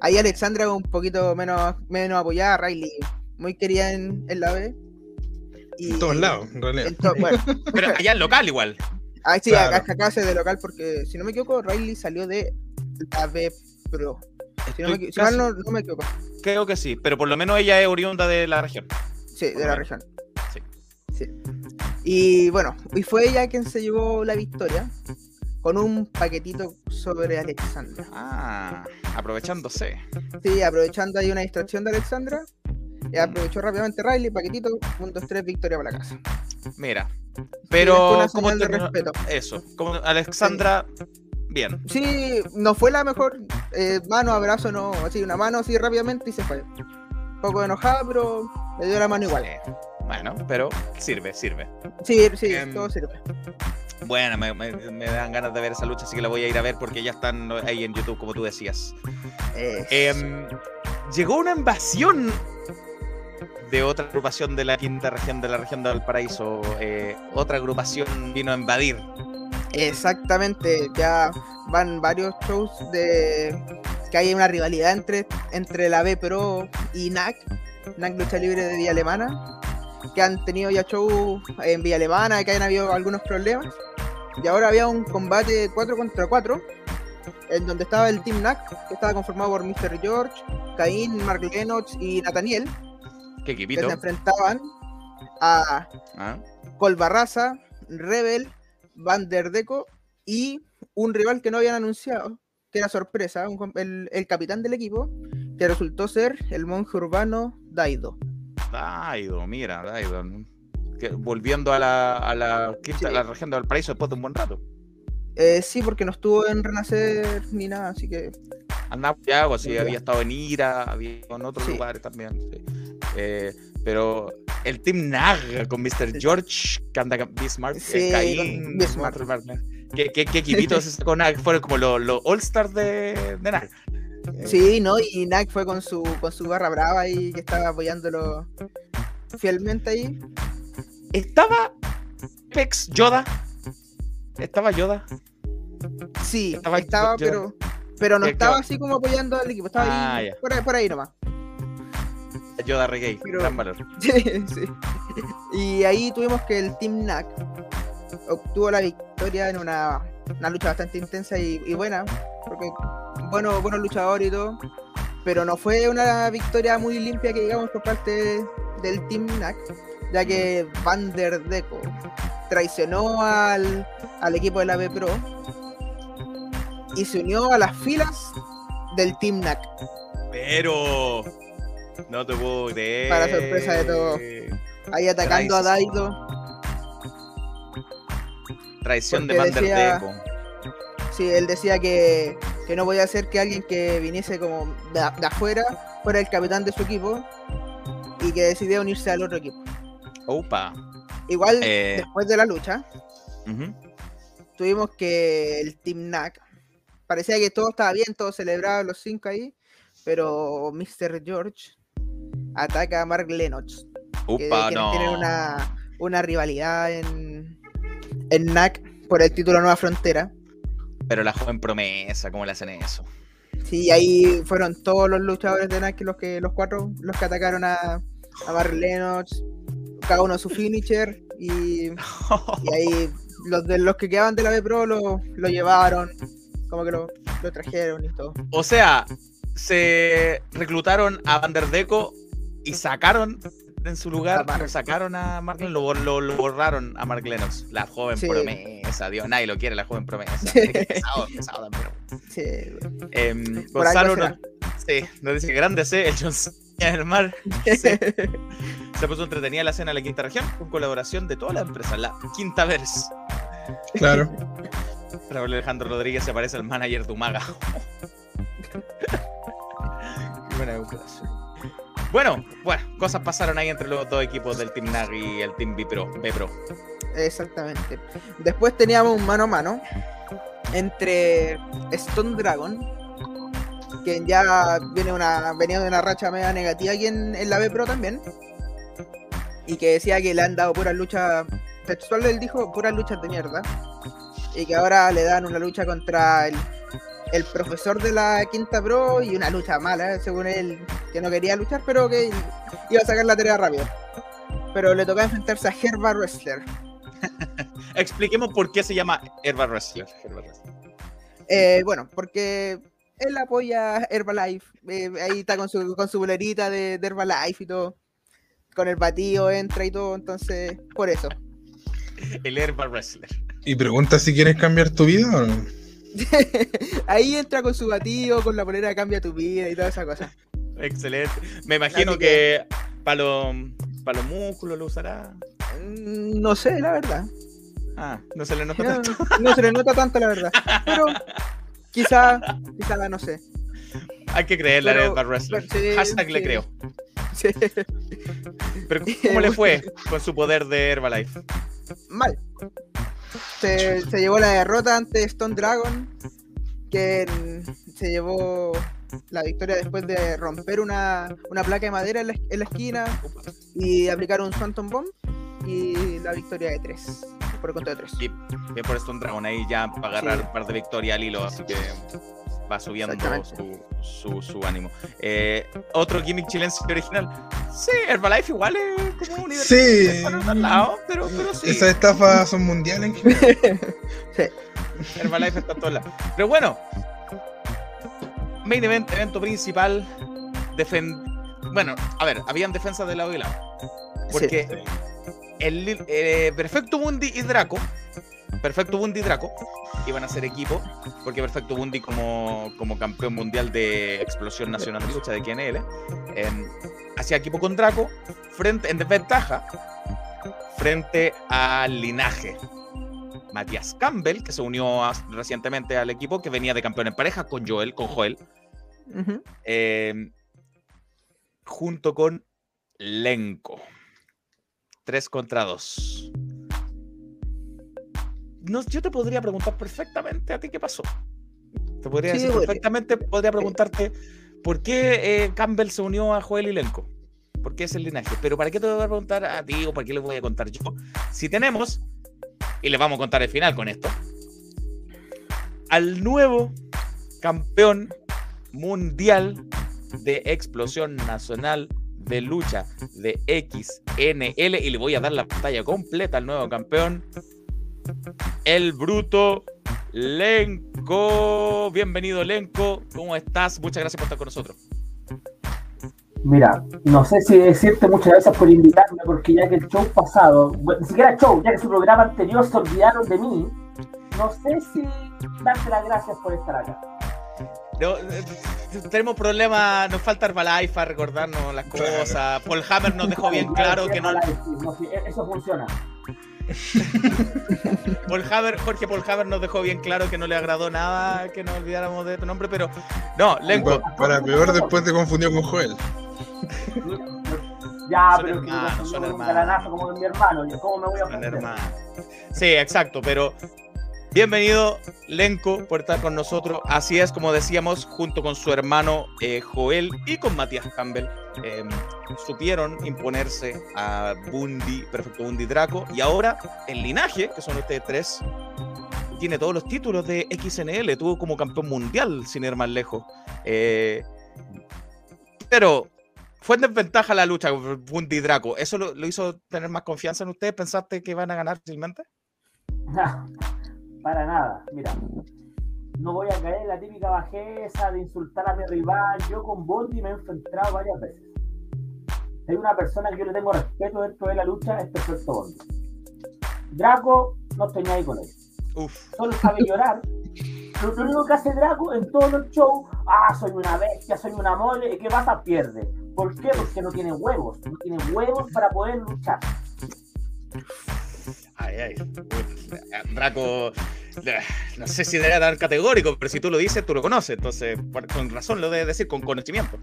Ahí Alexandra un poquito menos, menos apoyada, Riley muy querida en, la B. Y, en todos lados, en realidad. Pero allá en local igual. Ah, sí, acá, acá se de local porque, si no me equivoco, Riley salió de la B Pro. Si, no me, no, me equivoco. Creo que sí, pero por lo menos ella es oriunda de la región. Sí, de la región. Sí. sí. Y bueno, y fue ella quien se llevó la victoria con un paquetito sobre Alexandra. Ah, aprovechándose. Sí, aprovechando ahí una distracción de Alexandra. Y aprovechó rápidamente Riley, paquetito, puntos 3, victoria para la casa. Mira, pero como te respeto. Eso, como Alexandra bien. Sí, no fue la mejor. Eh, mano, abrazo, no. Así, una mano así rápidamente y se fue. Un poco enojada, pero le dio la mano igual. Bueno, pero sirve, sirve. Sí, sí, em, todo sirve. Bueno, me, dan ganas de ver esa lucha, así que la voy a ir a ver porque ya están ahí en YouTube, como tú decías. Em, llegó una invasión de otra agrupación de la quinta región de la región de Valparaíso. Eh, otra agrupación vino a invadir Exactamente, ya van varios shows de que hay una rivalidad entre, entre la B Pro y NAC, NAC Lucha Libre de Vía Alemana, que han tenido ya shows en Vía Alemana, que han habido algunos problemas. Y ahora había un combate 4 contra 4, en donde estaba el Team NAC, que estaba conformado por Mr. George, Caín, Mark Lennox y Nathaniel. Que se enfrentaban a ¿Ah? Colbarraza, Rebel, Van der Deco y un rival que no habían anunciado, que era sorpresa, el, capitán del equipo, que resultó ser el monje urbano Daido. Daido, mira, Daido. volviendo a la, a la, la región de Valparaíso después de un buen rato. Eh, sí, porque no estuvo en Renacer ni nada, así que andaba en así, había estado en Ira, había en otros lugares también. Eh, pero el Team Nag con Mr. George, que anda con Bismarck, sí, Bismarck. ¿Qué, qué, qué equipitos sacó Nag? Fueron como los, los All-Stars de, de Nag. Sí, ¿no? Y Nag fue con su, con su barra brava ahí, que estaba apoyándolo fielmente ahí. Estaba Pex Yoda. Estaba Yoda. Sí, estaba, pero, pero no estaba así como apoyando al equipo, estaba ahí, ah, por, ahí, por ahí nomás. Yoda Reggae, gran valor. sí, sí. Y ahí tuvimos que el Team NAC obtuvo la victoria en una, una lucha bastante intensa y, y, buena, porque bueno, buenos luchadores y todo, pero no fue una victoria muy limpia que digamos por parte del Team NAC, ya que Van der Deco traicionó al, al equipo de la B Pro y se unió a las filas del Team NAC. Pero no te puedo creer. Para sorpresa de todo. Ahí atacando a Daido. Traición de Van der Deco. Sí, él decía que, que no podía hacer que alguien que viniese como de, afuera fuera el capitán de su equipo y que decidió unirse al otro equipo. Opa. Igual, eh, después de la lucha, tuvimos que el Team NAC parecía que todo estaba bien, todo celebraba los cinco ahí, pero Mr. George ataca a Mark Lennox. Upa, que, no. Tienen una, una rivalidad en, en NAC por el título Nueva Frontera. Pero la joven promesa, ¿cómo le hacen eso? Sí, ahí fueron todos los luchadores de NAC los que los cuatro los que atacaron a, a Mark Lennox, cada uno su finisher y, y ahí los de los que quedaban de la B Pro lo, lo llevaron, como que lo, lo, trajeron y todo. O sea, se reclutaron a Van der Deco y sacaron en su lugar, sacaron a Mark lo, lo, borraron a Mark Lennox, la joven promesa, Dios, nadie lo quiere, la joven promesa. pesado, pesado también. Sí. Eh, Gonzalo nos, sí, nos dice que grande C, el John en el mar. Se puso entretenida la cena de la quinta región con colaboración de todas las empresas, la Quinta Verse. Claro. Raúl Alejandro Rodríguez se parece al manager de Umaga. Buena bueno, bueno, cosas pasaron ahí entre los dos equipos del Team NAG y el Team B-Pro. Exactamente. Después teníamos un mano a mano entre Stone Dragon, que ya viene una, venía de una racha media negativa aquí en, en la B-Pro también, y que decía que le han dado puras luchas, textual él dijo, puras luchas de mierda, y que ahora le dan una lucha contra el el profesor de la quinta pro y una lucha mala, según él, que no quería luchar, pero que iba a sacar la tarea rápido. Pero le tocaba enfrentarse a Herba Wrestler. Expliquemos por qué se llama Herba Wrestler. Eh, bueno, porque él apoya Herbalife. Eh, ahí está con su, con su bolerita de, de Herbalife y todo. Con el batido entra y todo, entonces, por eso. El Herba Wrestler. ¿Y pregunta si quieres cambiar tu vida o no? Ahí entra con su batido, con la polera cambia tu vida y toda esa cosa. Excelente. Me imagino que, para los músculos lo usará. Mm, no sé, la verdad. Ah, no se le nota tanto. No se le nota tanto, la verdad. Pero quizá, quizá no sé. Hay que creerle a Bar Wrestler. Hashtag le creo. Pero ¿cómo le fue con su poder de Herbalife? Mal se, llevó la derrota ante Stone Dragon, que se llevó la victoria después de romper una, placa de madera en la, esquina y aplicar un Phantom Bomb y la victoria de 3 por contra de 3. Y bien por Stone Dragon ahí ya para agarrar un par de victorias al hilo, así que va subiendo su, su, ánimo. Eh, otro gimmick chilense original. Sí, Herbalife igual es como un Sí. Lado, pero, pero sí. Esas estafas son mundiales. sí. Herbalife está en todos lados. Pero bueno, main event, evento principal. Defend... Bueno, a ver, habían defensas de lado y lado. Porque el eh, Perfecto Mundi y Draco Perfecto Bundy y Draco iban a ser equipo, porque Perfecto Bundy como, como campeón mundial de explosión nacional de lucha de QNL, eh, hacía equipo con Draco frente, en desventaja frente al linaje. Matías Campbell, que se unió recientemente al equipo, que venía de campeón en pareja con Joel, con Joel, Eh, junto con Lenko. 3 contra 2. No, yo te podría preguntar perfectamente a ti qué pasó. Te podría decir perfectamente, podría preguntarte por qué eh, Campbell se unió a Joel y Lenko. ¿Por qué es el linaje? Pero ¿para qué te voy a preguntar a ti o para qué le voy a contar yo? Si tenemos, y le vamos a contar el final con esto, al nuevo campeón mundial de explosión nacional de lucha de XNL y le voy a dar la pantalla completa al nuevo campeón, el bruto Lenco. Bienvenido Lenco, ¿cómo estás? Muchas gracias por estar con nosotros. Mira, no sé si decirte muchas gracias por invitarme, porque ya que el show pasado, ni siquiera show, ya que su programa anterior se olvidaron de mí, no sé si darte las gracias por estar acá. Eh, tenemos problemas, nos falta Herbalife para recordarnos las cosas. Paul Hammer nos dejó bien claro que no. Eso funciona. Paul Haber, Jorge Paul Haber nos dejó bien claro que no le agradó nada que nos olvidáramos de tu nombre, pero no, Lenco. Para, peor después te confundió con Joel. Ya, son pero hermanos, son hermanos. como mi hermano, ¿cómo me voy a Son hermanos. Sí, exacto, pero Bienvenido, Lenko, por estar con nosotros. Así es, como decíamos, junto con su hermano eh, Joel y con Matías Campbell, em, supieron imponerse a Bundy, Perfecto Bundy Draco. Y ahora, el linaje, que son ustedes tres, tiene todos los títulos de XNL. Tuvo como campeón mundial, sin ir más lejos. Eh, pero fue en desventaja la lucha con Bundy Draco. ¿Eso lo, hizo tener más confianza en ustedes? ¿Pensaste que iban a ganar fácilmente? Para nada, mira. No voy a caer en la típica bajeza de insultar a mi rival. Yo con Bondi me he enfrentado varias veces. Hay una persona que yo le tengo respeto dentro de la lucha, es Perfecto Bondi. Draco, no estoy ni ahí con él. Solo sabe llorar. Lo, único que hace Draco en todos los shows, ah, soy una bestia, soy una mole, ¿y qué pasa? Pierde. ¿Por qué? Porque no tiene huevos. No tiene huevos para poder luchar. Ay, ay. Draco, no sé si debería dar categórico, pero si tú lo dices, tú lo conoces. Entonces, con razón lo debes decir, con conocimiento.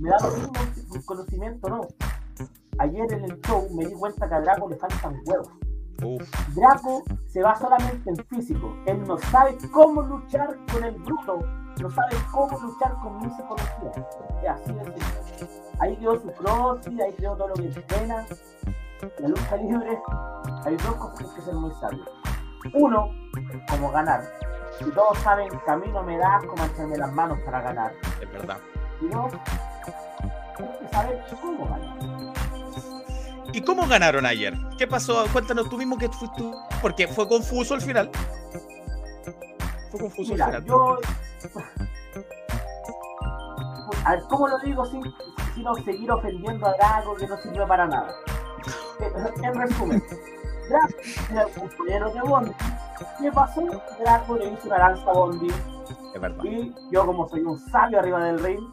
Me da lo mismo con conocimiento, no. Ayer en el show me di cuenta que a Draco le faltan huevos. Draco se va solamente en físico. Él no sabe cómo luchar con el bruto. No sabe cómo luchar con mi psicología. Es así de. Ahí quedó su crossfit, ahí quedó todo lo que entrena la lucha libre hay dos cosas que ser muy sabios. Uno, como ganar. Y todos saben que a mí no me da como echarme las manos para ganar. Es verdad. Y dos, hay que saber cómo ganar. ¿Y cómo ganaron ayer? ¿Qué pasó? Cuéntanos tú mismo que fuiste tú. Porque fue confuso al final. Fue confuso al final. Yo. A ver, ¿cómo lo digo sin, sin seguir ofendiendo a Drago que no sirve para nada? en resumen, El compañero de Bondi. ¿Qué pasó? Draco le hizo una lanza a Bondi. Y yo, como soy un sabio arriba del ring,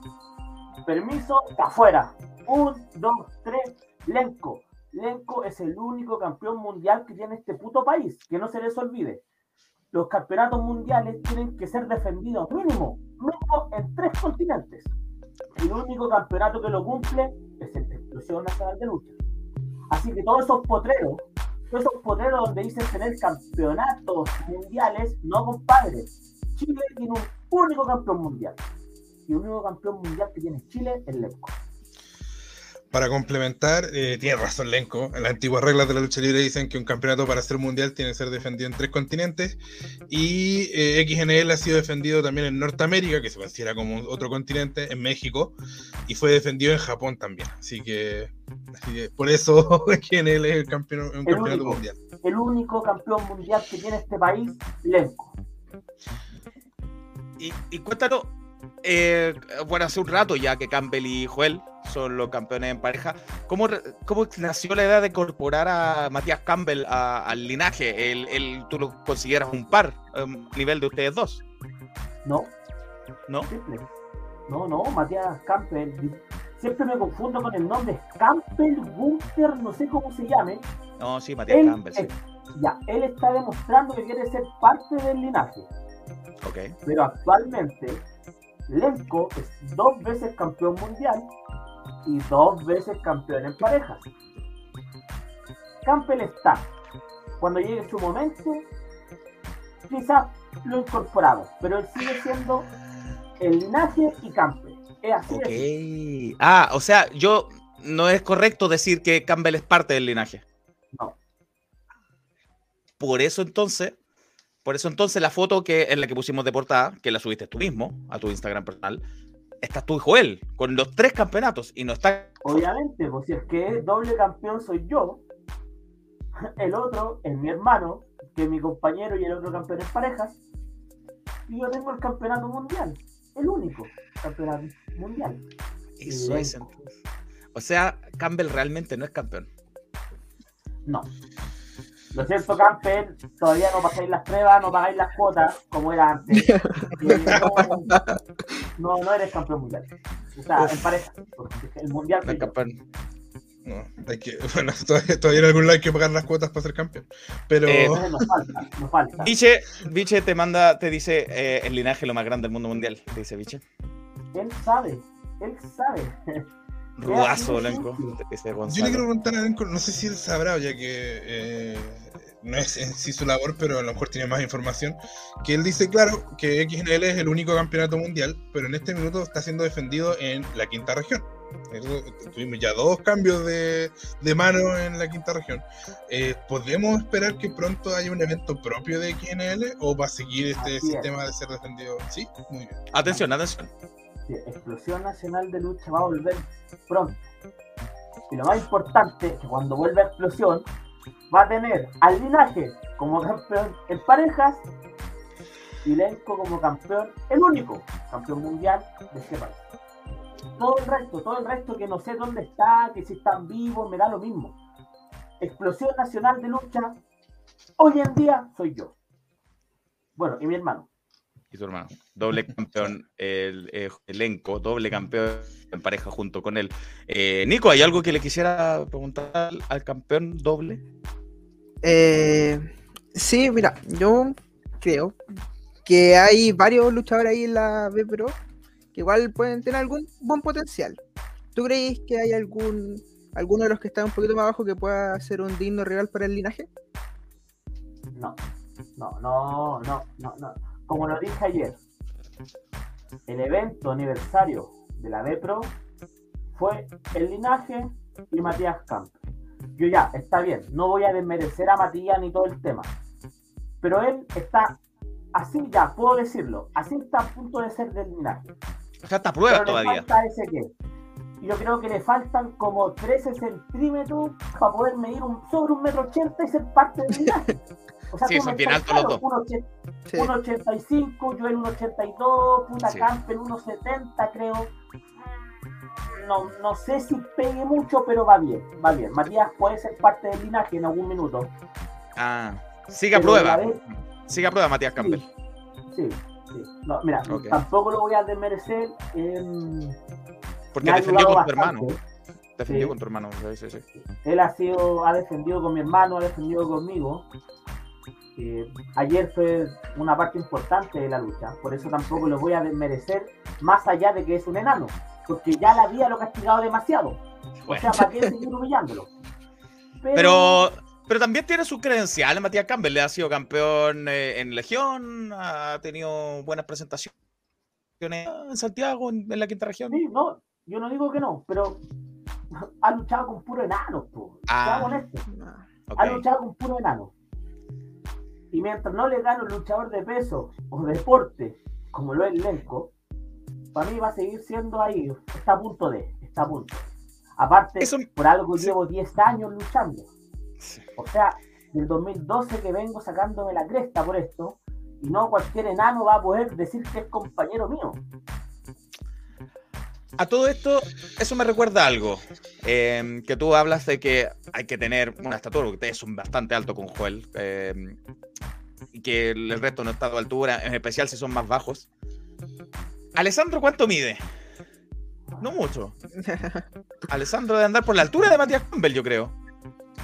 permiso, está afuera. Un, dos, tres, Lenko. Lenko es el único campeón mundial que tiene este puto país. Que no se les olvide. Los campeonatos mundiales tienen que ser defendidos mínimo, mínimo en tres continentes. El único campeonato que lo cumple es el de Explosión Nacional de Lucha. Así que todos esos potreros, esos potreros donde dicen tener campeonatos mundiales, no compadre. Chile tiene un único campeón mundial. Y el único campeón mundial que tiene Chile es Lenco. Para complementar, eh, tiene razón Lenco. En las antiguas reglas de la lucha libre dicen que un campeonato para ser mundial tiene que ser defendido en tres continentes. Y eh, XNL ha sido defendido también en Norteamérica, que se considera como otro continente, en México. Y fue defendido en Japón también. Así que, por eso XNL es el campeón, un campeonato mundial. El único campeón mundial que tiene este país, Lenco. Y, y cuéntanos, eh, bueno, hace un rato ya que Campbell y Joel son los campeones en pareja. ¿Cómo, cómo nació la idea de incorporar a Matías Campbell al linaje? El, ¿Tú lo consideras un par a nivel de ustedes dos? No. ¿No? No, no, Matías Campbell. Siempre me confundo con el nombre. Campbell, Gunther, no sé cómo se llame. No, sí, Matías Campbell. Sí. ya, él está demostrando que quiere ser parte del linaje. Okay. Pero actualmente Lenko es dos veces campeón mundial y dos veces campeón en parejas. Campbell está. Cuando llegue su momento, quizás lo incorporamos, pero él sigue siendo el linaje y Campbell. Es así. Ah, o sea, yo no es correcto decir que Campbell es parte del linaje. No. Por eso entonces, por eso entonces la foto que en la que pusimos de portada, que la subiste tú mismo a tu Instagram personal, está tu hijo él, con los tres campeonatos y no está. Obviamente, pues si es que doble campeón soy yo, el otro es mi hermano, que es mi compañero y el otro campeón es parejas, y yo tengo el campeonato mundial, el único campeonato mundial. Eso es O sea, Campbell realmente no es campeón. No. Lo cierto, Campbell, todavía no pasáis las pruebas, no pagáis las cuotas como era antes. no, no, eres campeón mundial. O sea, en pareja. El mundial. No, campeón. No, hay que, bueno, todavía, todavía en algún lado hay que pagar las cuotas para ser campeón. Pero. Eh, nos falta, nos falta. Viche, te manda, te dice eh, el linaje lo más grande del mundo mundial. Te dice Viche. Él sabe, él sabe. Rudazo, Lenco. Yo le quiero preguntar a Lenco, no sé si él sabrá, ya que eh, no es en sí su labor, pero a lo mejor tiene más información, que él dice, claro, que XNL es el único campeonato mundial, pero en este minuto está siendo defendido en la quinta región. tuvimos ya dos cambios de, de mano en la quinta región. Eh, ¿Podemos esperar que pronto haya un evento propio de XNL o va a seguir este sistema de ser defendido? Sí, muy bien. Atención, atención. Explosión Nacional de Lucha va a volver pronto. Y lo más importante es que cuando vuelva Explosión, va a tener al linaje como campeón en parejas y Lenco como campeón, el único campeón mundial de este país. Todo el resto, todo el resto que no sé dónde está, que si están vivos, me da lo mismo. Explosión Nacional de Lucha, hoy en día soy yo. Bueno, y mi hermano y tu hermano. Doble campeón, el, eh, elenco, doble campeón en pareja junto con él. Eh, Nico, ¿hay algo que le quisiera preguntar al, campeón doble? Eh, sí, mira, yo creo que hay varios luchadores ahí en la B Pro que igual pueden tener algún buen potencial. ¿Tú crees que hay algún alguno de los que están un poquito más abajo que pueda ser un digno rival para el linaje? No, no, no, no, no, no como lo dije ayer, el evento aniversario de la B-Pro fue el linaje y Matías Camp. Yo ya, está bien, no voy a desmerecer a Matías ni todo el tema, pero él está así ya, puedo decirlo, así está a punto de ser del linaje. O sea, está prueba todavía. falta ese qué. Yo creo que le faltan como 13 centímetros para poder medir un, sobre un metro ochenta y ser parte del linaje. O sea, sí, son bien altos los dos. 1,85, yo el 1,82, puta sí. Campbell 1,70 creo. No, no sé si pegue mucho, pero va bien, va bien. Matías puede ser parte del linaje en algún minuto. Ah, sigue a prueba. Sigue a prueba Matías Campbell. Sí, sí. No, mira, tampoco lo voy a desmerecer. Porque defendió con tu hermano. Defendió con tu hermano. Sí, sí, Él ha sido, ha defendido con mi hermano, ha defendido conmigo ayer fue una parte importante de la lucha, por eso tampoco lo voy a desmerecer, más allá de que es un enano, porque ya la vida lo ha castigado demasiado. O sea, ¿para qué seguir humillándolo? Pero... pero... también tiene su credencial, Matías Campbell, le ha sido campeón eh, en Legión, ha tenido buenas presentaciones en Santiago, en, la quinta región. Sí, no, yo no digo que no, pero ha luchado con puro enano, ah, Ha luchado con puro enano. Y mientras no le gane un luchador de peso o deporte, como lo es Lenko, para mí va a seguir siendo ahí. Está a punto de, está a punto. Aparte, por algo llevo 10 años luchando. O sea, del 2012 que vengo sacándome la cresta por esto, y no cualquier enano va a poder decir que es compañero mío. A todo esto, eso me recuerda algo. Em, que tú hablas de que hay que tener una estatura, porque ustedes son bastante alto con Joel. Em, y que el resto no está a altura, en especial si son más bajos. Alessandro, ¿cuánto mide? No mucho. Alessandro debe andar por la altura de Matías Campbell, yo creo.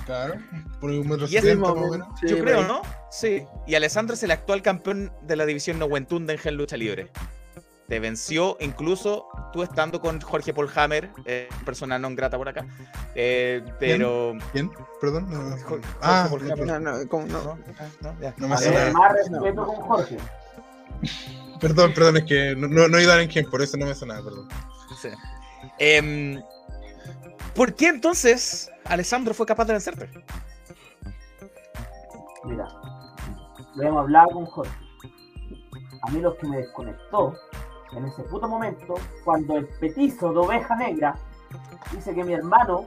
Claro, por un metro Yo creo, ¿no? Sí. Y Alessandro es el actual campeón de la división no en Gen Lucha Libre. Te venció, incluso tú estando con Jorge Paul Hammer, eh, persona no grata por acá. Eh, pero. ¿Quién? Perdón. No. Jorge, ah, Paul Hammer. No, no, ¿cómo? no, no, no, no me hace nada. Más respeto con Jorge. Perdón, perdón, es que no, no, no iba en quién, por eso no me hace nada, perdón. Sí. Eh, ¿Por qué entonces Alessandro fue capaz de vencerte? Mira, lo hemos hablado con Jorge. A mí lo que me desconectó en ese puto momento, cuando el petizo de oveja negra dice que mi hermano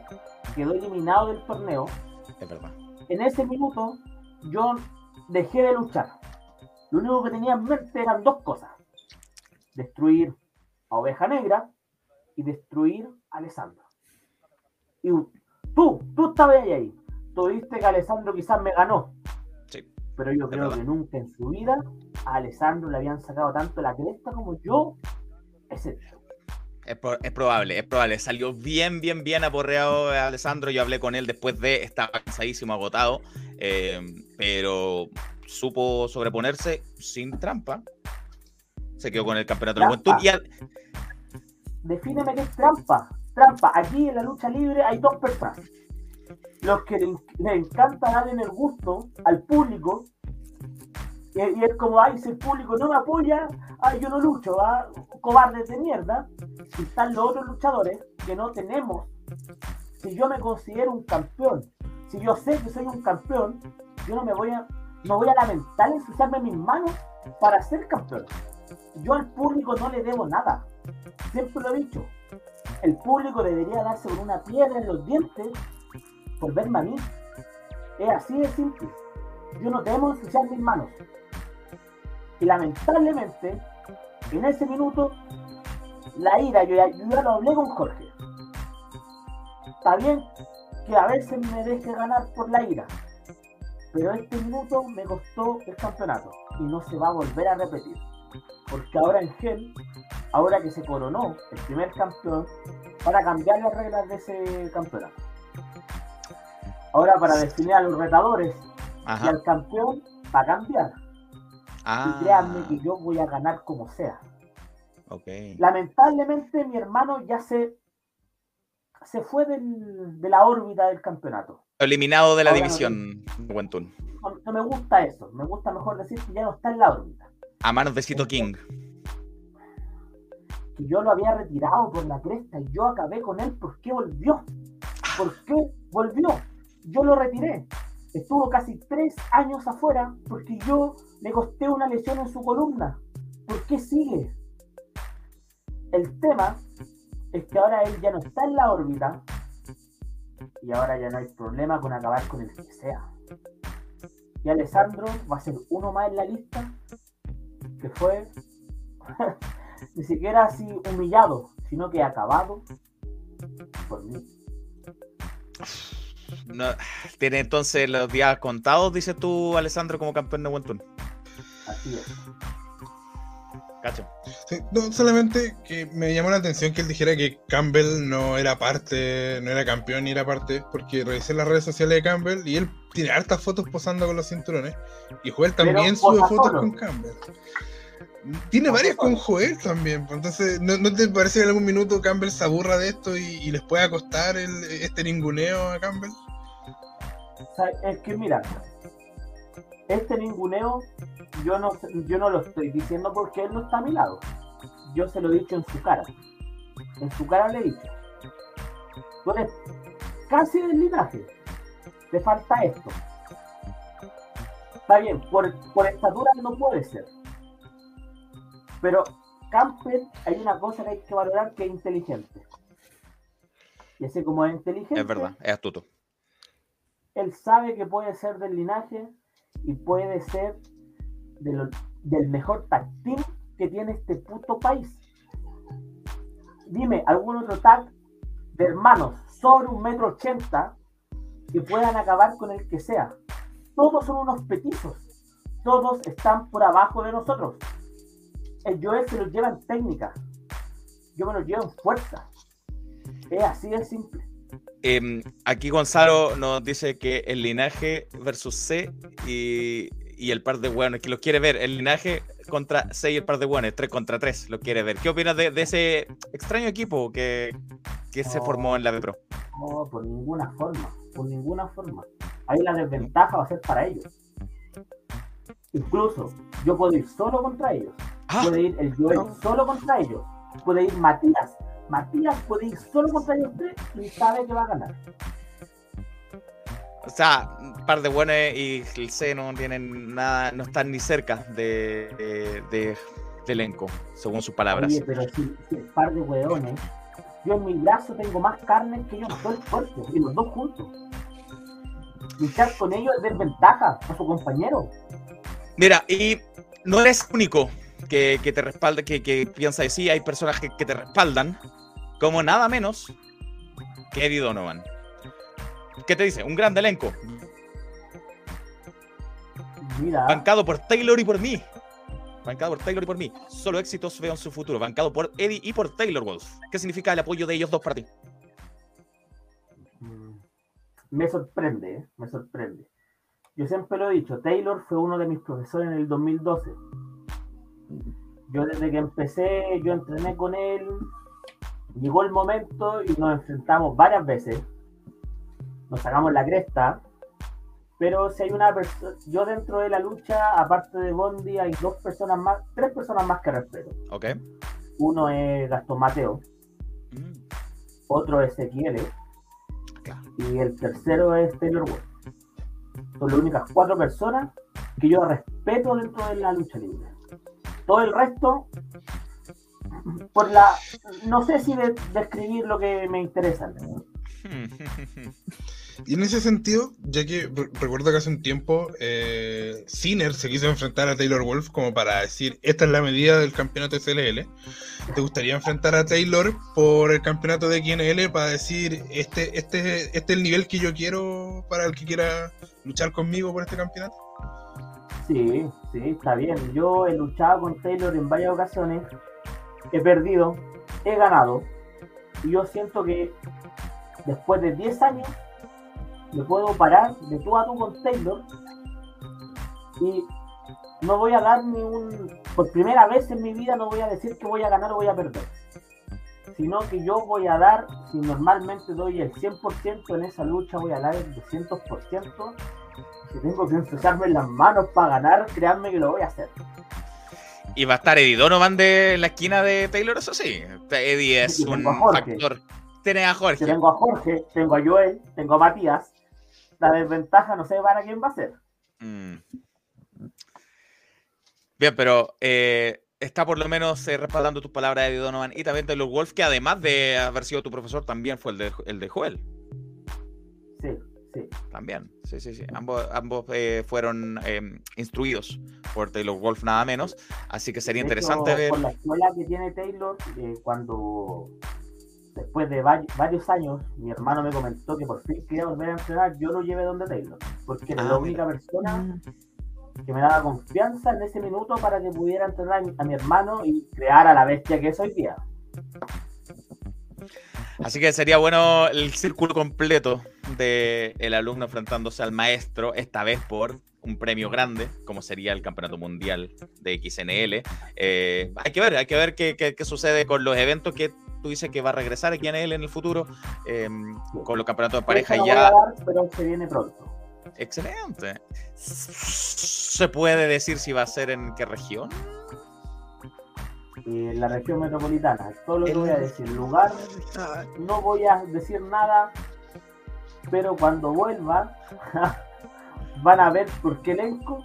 quedó eliminado del torneo. Es verdad. En ese minuto yo dejé de luchar. Lo único que tenía en mente eran dos cosas. Destruir a Oveja Negra y destruir a Alessandro. Y tú, tú estabas ahí. Tú viste que Alessandro quizás me ganó. Sí. Pero yo creo que nunca en su vida a Alessandro le habían sacado tanto la cresta como yo, excepto. Es, es, probable, es probable. Salió bien, bien, bien aporreado Alessandro. Yo hablé con él después de, estaba cansadísimo, agotado, eh, pero supo sobreponerse sin trampa. Se quedó con el campeonato de juventud. Y Defíneme qué es trampa. Trampa. Aquí en la lucha libre hay dos personas. Los que le, encanta darle el gusto al público. Y, es como, ay, si el público no me apoya, ay, yo no lucho, ¿ah? cobardes de mierda. Y están los otros luchadores que no tenemos. Si yo me considero un campeón, si yo sé que soy un campeón, yo no me voy a, no voy a lamentar ensuciarme mis manos para ser campeón. Yo al público no le debo nada. Siempre lo he dicho. El público debería darse con una piedra en los dientes por verme a mí. Es así de simple. Yo no debo ensuciar mis manos. Y lamentablemente, en ese minuto, la ira, yo ya, yo ya lo hablé con Jorge. Está bien que a veces me deje ganar por la ira, pero este minuto me costó el campeonato y no se va a volver a repetir. Porque ahora en Gel, ahora que se coronó el primer campeón, para cambiar las reglas de ese campeonato. Ahora para definir a los retadores y al campeón va a cambiar. Y créanme que yo voy a ganar como sea. Lamentablemente mi hermano ya se, se fue de la órbita del campeonato. Eliminado de la división, no, no, me gusta eso. Me gusta mejor decir que ya no está en la órbita. A manos de Cito King. Que yo lo había retirado por la cresta y yo acabé con él. ¿Por qué volvió? ¿Por qué volvió? Yo lo retiré. Estuvo casi tres años afuera porque yo le costé una lesión en su columna. ¿Por qué sigue? El tema es que ahora él ya no está en la órbita y ahora ya no hay problema con acabar con el que sea. Y Alessandro va a ser uno más en la lista que fue ni siquiera así humillado, sino que acabado por mí. tiene entonces los días contados, dices tú, Alessandro, como campeón de Wentun. Así es. Cacho. no, solamente que me llamó la atención que él dijera que Campbell no era parte, no era campeón ni era parte, porque revisé las redes sociales de Campbell y él tiene hartas fotos posando con los cinturones. Y Joel también sube fotos con Campbell. Tiene varias con Joel también. Pues, entonces, ¿no, te parece que en algún minuto Campbell se aburra de esto y, les pueda costar el, este ninguneo a Campbell? es que mira, este ninguneo yo no, yo no lo estoy diciendo porque él no está a mi lado. Yo se lo he dicho en su cara. En su cara le he dicho. Tú eres casi del linaje. Te falta esto. Está bien, por, por estatura no puede ser. Pero Campbell hay una cosa que hay que valorar que es inteligente. Y así como es inteligente. Es verdad, es astuto. Él sabe que puede ser del linaje y puede ser del mejor tactín que tiene este puto país. Dime, algún otro tag de hermanos sobre un metro ochenta que puedan acabar con el que sea. Todos son unos petizos. Todos están por abajo de nosotros. El Joel se los lleva en técnica. Yo me los llevo en fuerza. Es así de simple. Em, aquí Gonzalo nos dice que el linaje versus C y, y el par de hueones que los quiere ver. El linaje contra 6 el par de buenos, 3 contra 3, lo quiere ver. ¿Qué opinas de, ese extraño equipo que, se formó en la B Pro? No, por ninguna forma, por ninguna forma. Ahí la desventaja va a ser para ellos. Incluso yo puedo ir solo contra ellos. Ah. puede ir el Joel solo contra ellos. Puede ir Matías. Matías puede ir solo contra ellos tres y sabe que va a ganar. O sea, un par de buenos y el C no tienen nada, no están ni cerca de, de, elenco, según sus palabras. Oye, pero si, si el par de hueones, yo en mi brazo tengo más carne que ellos dos fuertes, y los dos juntos. Luchar con ellos es desventaja a su compañero. Mira, y no eres único que, te respalda, que, que piensa que sí, hay personas que, que te respaldan, como nada menos que Eddie Donovan. ¿Qué te dice? Un gran elenco. Mira. Bancado por Taylor y por mí. Bancado por Taylor y por mí. Solo éxitos veo en su futuro. Bancado por Eddie y por Taylor Wolf. ¿Qué significa el apoyo de ellos dos para ti? Mm, me sorprende, ¿eh? me sorprende. Yo siempre lo he dicho, Taylor fue uno de mis profesores en el 2012. Yo desde que empecé, yo entrené con él, llegó el momento y nos enfrentamos varias veces nos sacamos la cresta, pero si hay una persona, yo dentro de la lucha, aparte de Bondi, hay dos personas más, tres personas más que respeto. Ok. Uno es Gastón Mateo, mm. otro es Ezequiel, y el tercero es Taylor Wood. Son las únicas cuatro personas que yo respeto dentro de la lucha libre. Todo el resto, por la, no sé si describir lo que me interesa. Y en ese sentido, ya que recuerdo que hace un tiempo eh, Sinner se quiso enfrentar a Taylor Wolf como para decir, esta es la medida del campeonato CLL. ¿Te gustaría enfrentar a Taylor por el campeonato de QNL para decir, este, este, este es el nivel que yo quiero para el que quiera luchar conmigo por este campeonato? Sí, sí, está bien. Yo he luchado con Taylor en varias ocasiones, he perdido, he ganado. Y yo siento que después de 10 años me puedo parar de tú a tú con Taylor y no voy a dar ni un. Por primera vez en mi vida no voy a decir que voy a ganar o voy a perder. Sino que yo voy a dar, si normalmente doy el 100% en esa lucha, voy a dar el 200%. Si tengo que ensuciarme las manos para ganar, créanme que lo voy a hacer. Y va a estar Eddie Donovan de la esquina de Taylor, eso sí. Eddie es un factor. Tienes a Jorge. tengo a Jorge, tengo a Joel, tengo a Matías la desventaja no sé para quién va a ser. Mm. Bien, pero eh, está por lo menos eh, respaldando tus palabras de Donovan y también de los Wolf, que además de haber sido tu profesor, también fue el de, el de Joel. Sí, sí. También, sí, sí, sí. Ambos, ambos eh, fueron em, instruidos por Taylor Wolf, nada menos. Así que sería interesante ver. Por la escuela que tiene Taylor, cuando después de varios años, mi hermano me comentó que por fin quería volver a entrenar, yo lo llevé donde Taylor, porque era la ah, única persona mm. que me daba confianza en ese minuto para que pudiera entrenar a mi hermano y crear a la bestia que es hoy día. Así que sería bueno el círculo completo del el alumno enfrentándose al maestro, esta vez por un premio grande, como sería el Campeonato Mundial de XNL. Eh, hay que ver, hay que ver qué, qué, sucede con los eventos que tú dices que va a regresar aquí en él en el futuro em, con los campeonatos de pareja y ya. pero se viene pronto. Excelente. ¿Se puede decir si va a ser en qué región? En la región metropolitana. Solo te voy a decir lugar. No voy a decir nada. Pero cuando vuelva, van a ver por qué elenco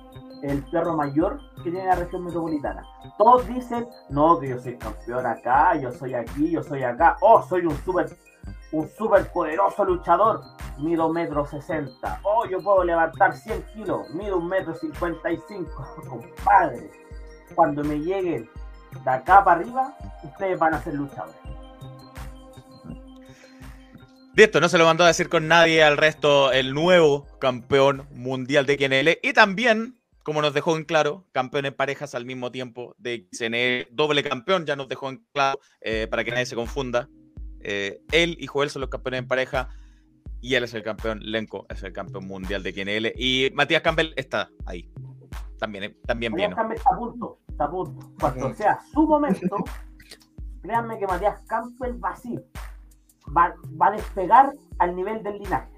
el perro mayor que tiene la región metropolitana. Todos dicen, no, que yo soy campeón acá, yo soy aquí, yo soy acá, oh, soy un super, un super poderoso luchador, mido metro sesenta, oh, yo puedo levantar 100 kilos, mido un metro cincuenta y cinco, compadre. Cuando me lleguen de acá para arriba, ustedes van a ser luchadores. esto no se lo mandó a decir con nadie al resto el nuevo campeón mundial de KNL y también como nos dejó en claro, campeón en parejas al mismo tiempo de XNL, doble campeón, ya nos dejó en claro, eh, para que nadie se confunda. Eh, él y Joel son los campeones en pareja y él es el campeón, Lenko es el campeón mundial de XNL y Matías Campbell está ahí. también, también viene. Está a punto, está a punto. Cuando sea su momento, créanme que Matías Campbell va así. Va, va a despegar al nivel del linaje.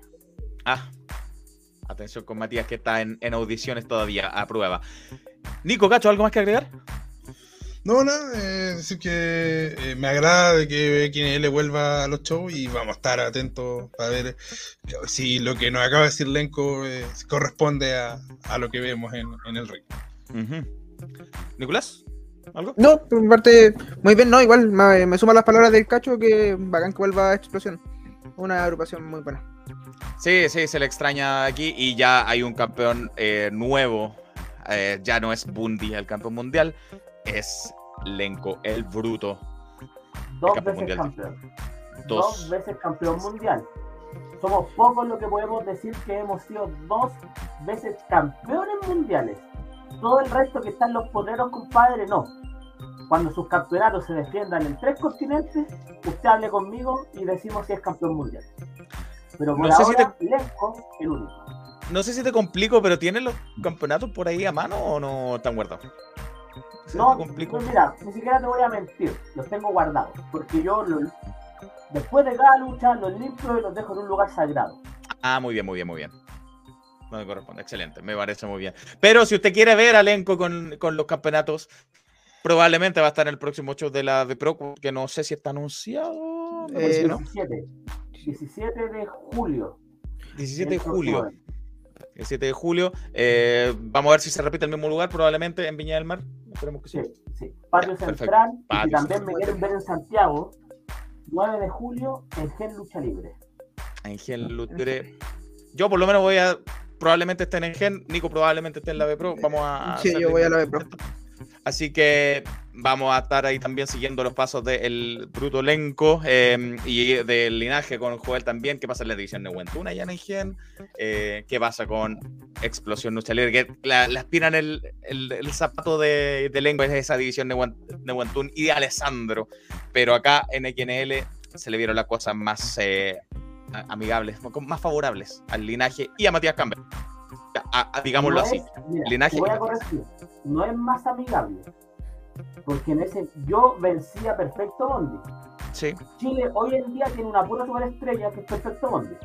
Ah, atención con Matías que está en, en audiciones todavía a prueba. Nico, Cacho, ¿algo más que agregar? No, nada, eh, decir que eh, me agrada que quien le vuelva a los shows y vamos a estar atentos para ver eh, si lo que nos acaba de decir Lenco corresponde a, lo que vemos en, el ring. ¿Nicolás? ¿Algo? No, por parte, muy bien, no, igual me, me suman las palabras del cacho que bacán que vuelva a Explosión. Una agrupación muy buena. Sí, sí, se le extraña aquí y ya hay un campeón nuevo. ya no es Bundy el campeón mundial, es Lenco, el bruto. Dos veces campeón. Dos. veces campeón mundial. Somos pocos lo que podemos decir que hemos sido dos veces campeones mundiales. Todo el resto que están los poderos, compadre, no. Cuando sus campeonatos se defiendan en tres continentes, usted hable conmigo y decimos si es campeón mundial. Pero por no sé ahora, si te... El único. No sé si te complico, pero ¿tienen los campeonatos por ahí a mano o no están guardados? No, pues mira, ni siquiera te voy a mentir, los tengo guardados, porque yo después de cada lucha los limpio y los dejo en un lugar sagrado. Ah, muy bien, muy bien, muy bien. No me corresponde, excelente, me parece muy bien. Pero si usted quiere ver elenco con, con los campeonatos, probablemente va a estar en el próximo show de la de Pro, que no sé si está anunciado. 17, 17 de julio. 17 de julio el 7 de julio. Eh, vamos a ver si se repite el mismo lugar, probablemente en Viña del Mar. Esperemos que sí. Sí, Patio Central. y también me quieren ver en Santiago, 9 de julio, en Gen Lucha Libre. En Gen Lucha Libre. Yo por lo menos voy a. Probablemente esté en Gen. Nico probablemente esté en la B Pro. Vamos a. Sí, yo voy a la B Pro. Así que vamos a estar ahí también siguiendo los pasos del bruto elenco em, y del linaje con Joel también. ¿Qué pasa en la división de Wentuna ya en eh, ¿Qué pasa con Explosión Lucha Que le aspiran el, el, zapato de, de lengua de esa división de, Wentun y de Alessandro. Pero acá en XNL se le vieron las cosas más eh, amigables, más favorables al linaje y a Matías Campbell. digámoslo así. linaje no es más amigable. Porque en ese yo vencía Perfecto Bondi. Sí. Chile hoy en día tiene una pura superestrella que es Perfecto Bondi.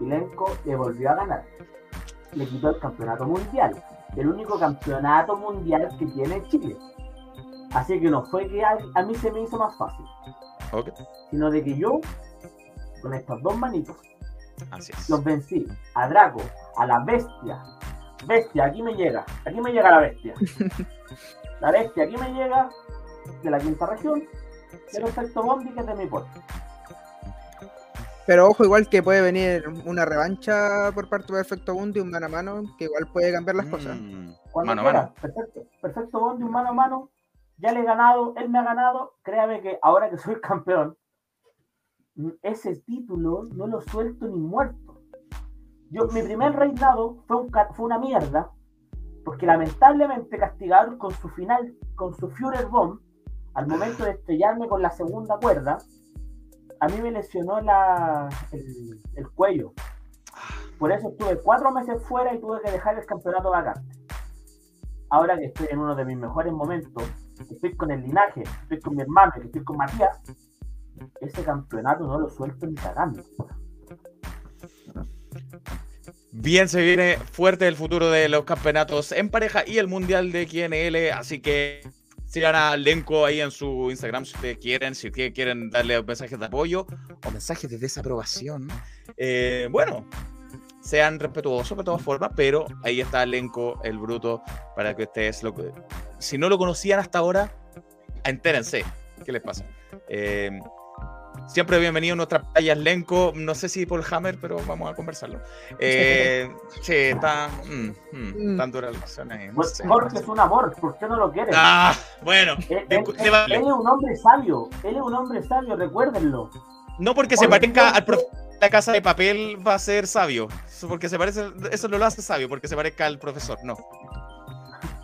Lenco le volvió a ganar. Le quitó el campeonato mundial. El único campeonato mundial que tiene Chile. Así que no fue que a, mí se me hizo más fácil. Sino de que yo, con estas dos manitos, los vencí. A Draco, a la bestia, Bestia, aquí me llega. Aquí me llega la bestia. La bestia aquí me llega de la quinta región. el efecto Bondi que es de mi puerto. Pero ojo, igual que puede venir una revancha por parte de Perfecto Bondi, un mano a mano, que igual puede cambiar las cosas. Mm, mano quiera, Perfecto, perfecto Bondi, un mano a mano, ya le he ganado, él me ha ganado. Créame que ahora que soy campeón, ese título no lo suelto ni muerto. Yo, mi primer reinado fue, fue una mierda, porque lamentablemente castigaron con su final, con su Führer Bomb, al momento de estrellarme con la segunda cuerda, a mí me lesionó la, el, cuello. Por eso estuve cuatro meses fuera y tuve que dejar el campeonato vacante. Ahora que estoy en uno de mis mejores momentos, estoy con el linaje, estoy con mi hermano, estoy con Matías, ese campeonato no lo suelto ni cagando. Bien, se viene fuerte el futuro de los campeonatos en pareja y el mundial de QNL, así que sigan a Lenco ahí en su Instagram si ustedes quieren, si quieren darle mensajes de apoyo o mensajes de desaprobación. Eh, bueno, sean respetuosos de todas formas, pero ahí está Lenco, el bruto, para que ustedes lo si no lo conocían hasta ahora, entérense. ¿Qué les pasa? Eh, Siempre bienvenido a nuestras playas Lenco. No sé si por Hammer, pero vamos a conversarlo. Eh, sí, está. Mm, mm, mm. tan dura la pues, Jorge es un amor, ¿por qué no lo quieres? Ah, bueno. Él, es un hombre sabio. Él es un hombre sabio, recuérdenlo. No porque se parezca al profesor de la casa de papel va a ser sabio. Porque se parece, eso no lo hace sabio, porque se parezca al profesor, no.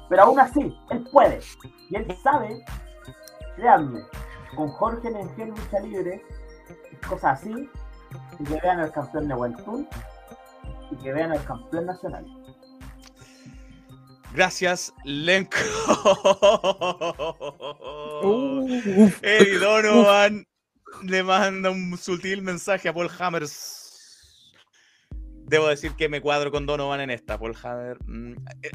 Pero aún así, él puede. Y él sabe, créanme, con Jorge en el Lucha Libre, cosas así, y que vean al campeón de Wentun y que vean al campeón nacional. Gracias, Lenko. Eddie Donovan le manda un sutil mensaje a Paul Hammers. Debo decir que me cuadro con Donovan en esta. Paul Hammer. Mm, eh,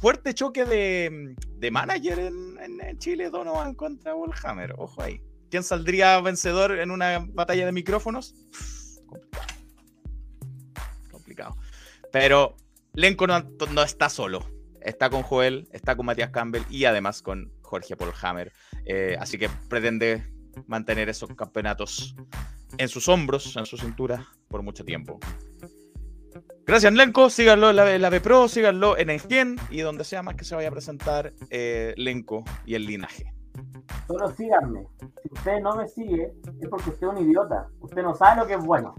fuerte choque de, de manager en, en, Chile, Donovan contra Paul Hammer. Ojo ahí. ¿Quién saldría vencedor en una batalla de micrófonos? Complicado. Complicado. Pero Lenko no, está solo. Está con Joel, está con Matías Campbell y además con Jorge Paul Hammer. Eh, así que pretende mantener esos campeonatos en sus hombros, en su cintura, por mucho tiempo. Gracias, Lenko. Síganlo en la, la B-Pro, síganlo en Engen y donde sea más que se vaya a presentar eh, Lenko y el linaje. Solo síganme. Si usted no me sigue, es porque usted es un idiota. Usted no sabe lo que es bueno.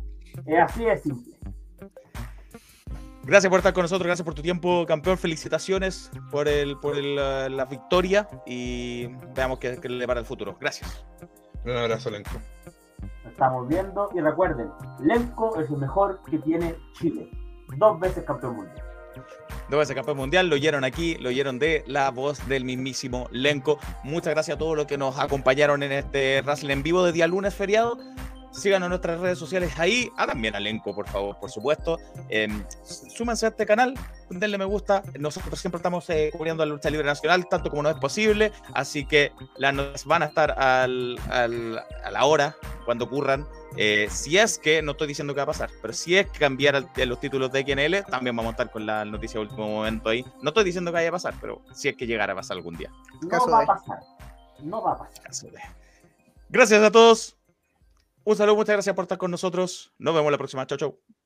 Es así de simple. Gracias por estar con nosotros, gracias por tu tiempo, campeón. Felicitaciones por el por la victoria y veamos qué, le para el futuro. Gracias. Un abrazo, Lenko. estamos viendo y recuerden, Lenko es el mejor que tiene Chile. Dos veces campeón mundial. Dos veces campeón mundial, lo oyeron aquí, lo oyeron de la voz del mismísimo Lenko. Muchas gracias a todos los que nos acompañaron en este Wrestling en vivo de día lunes feriado. Síganos en nuestras redes sociales ahí. Hagan bien elenco, por favor, por supuesto. Eh, súmense a este canal, denle me gusta. Nosotros siempre estamos eh, cubriendo la lucha libre nacional, tanto como no es posible. Así que las notas van a estar al, al, a la hora cuando ocurran. Eh, si es que, no estoy diciendo que va a pasar, pero si es que cambiar los títulos de XNL, también vamos a estar con la noticia de último momento ahí. No estoy diciendo que vaya a pasar, pero si es que llegara a pasar algún día. No va a pasar. No va a pasar. Gracias a todos. Un saludo, muchas gracias por estar con nosotros. Nos vemos la próxima. Chau, chau.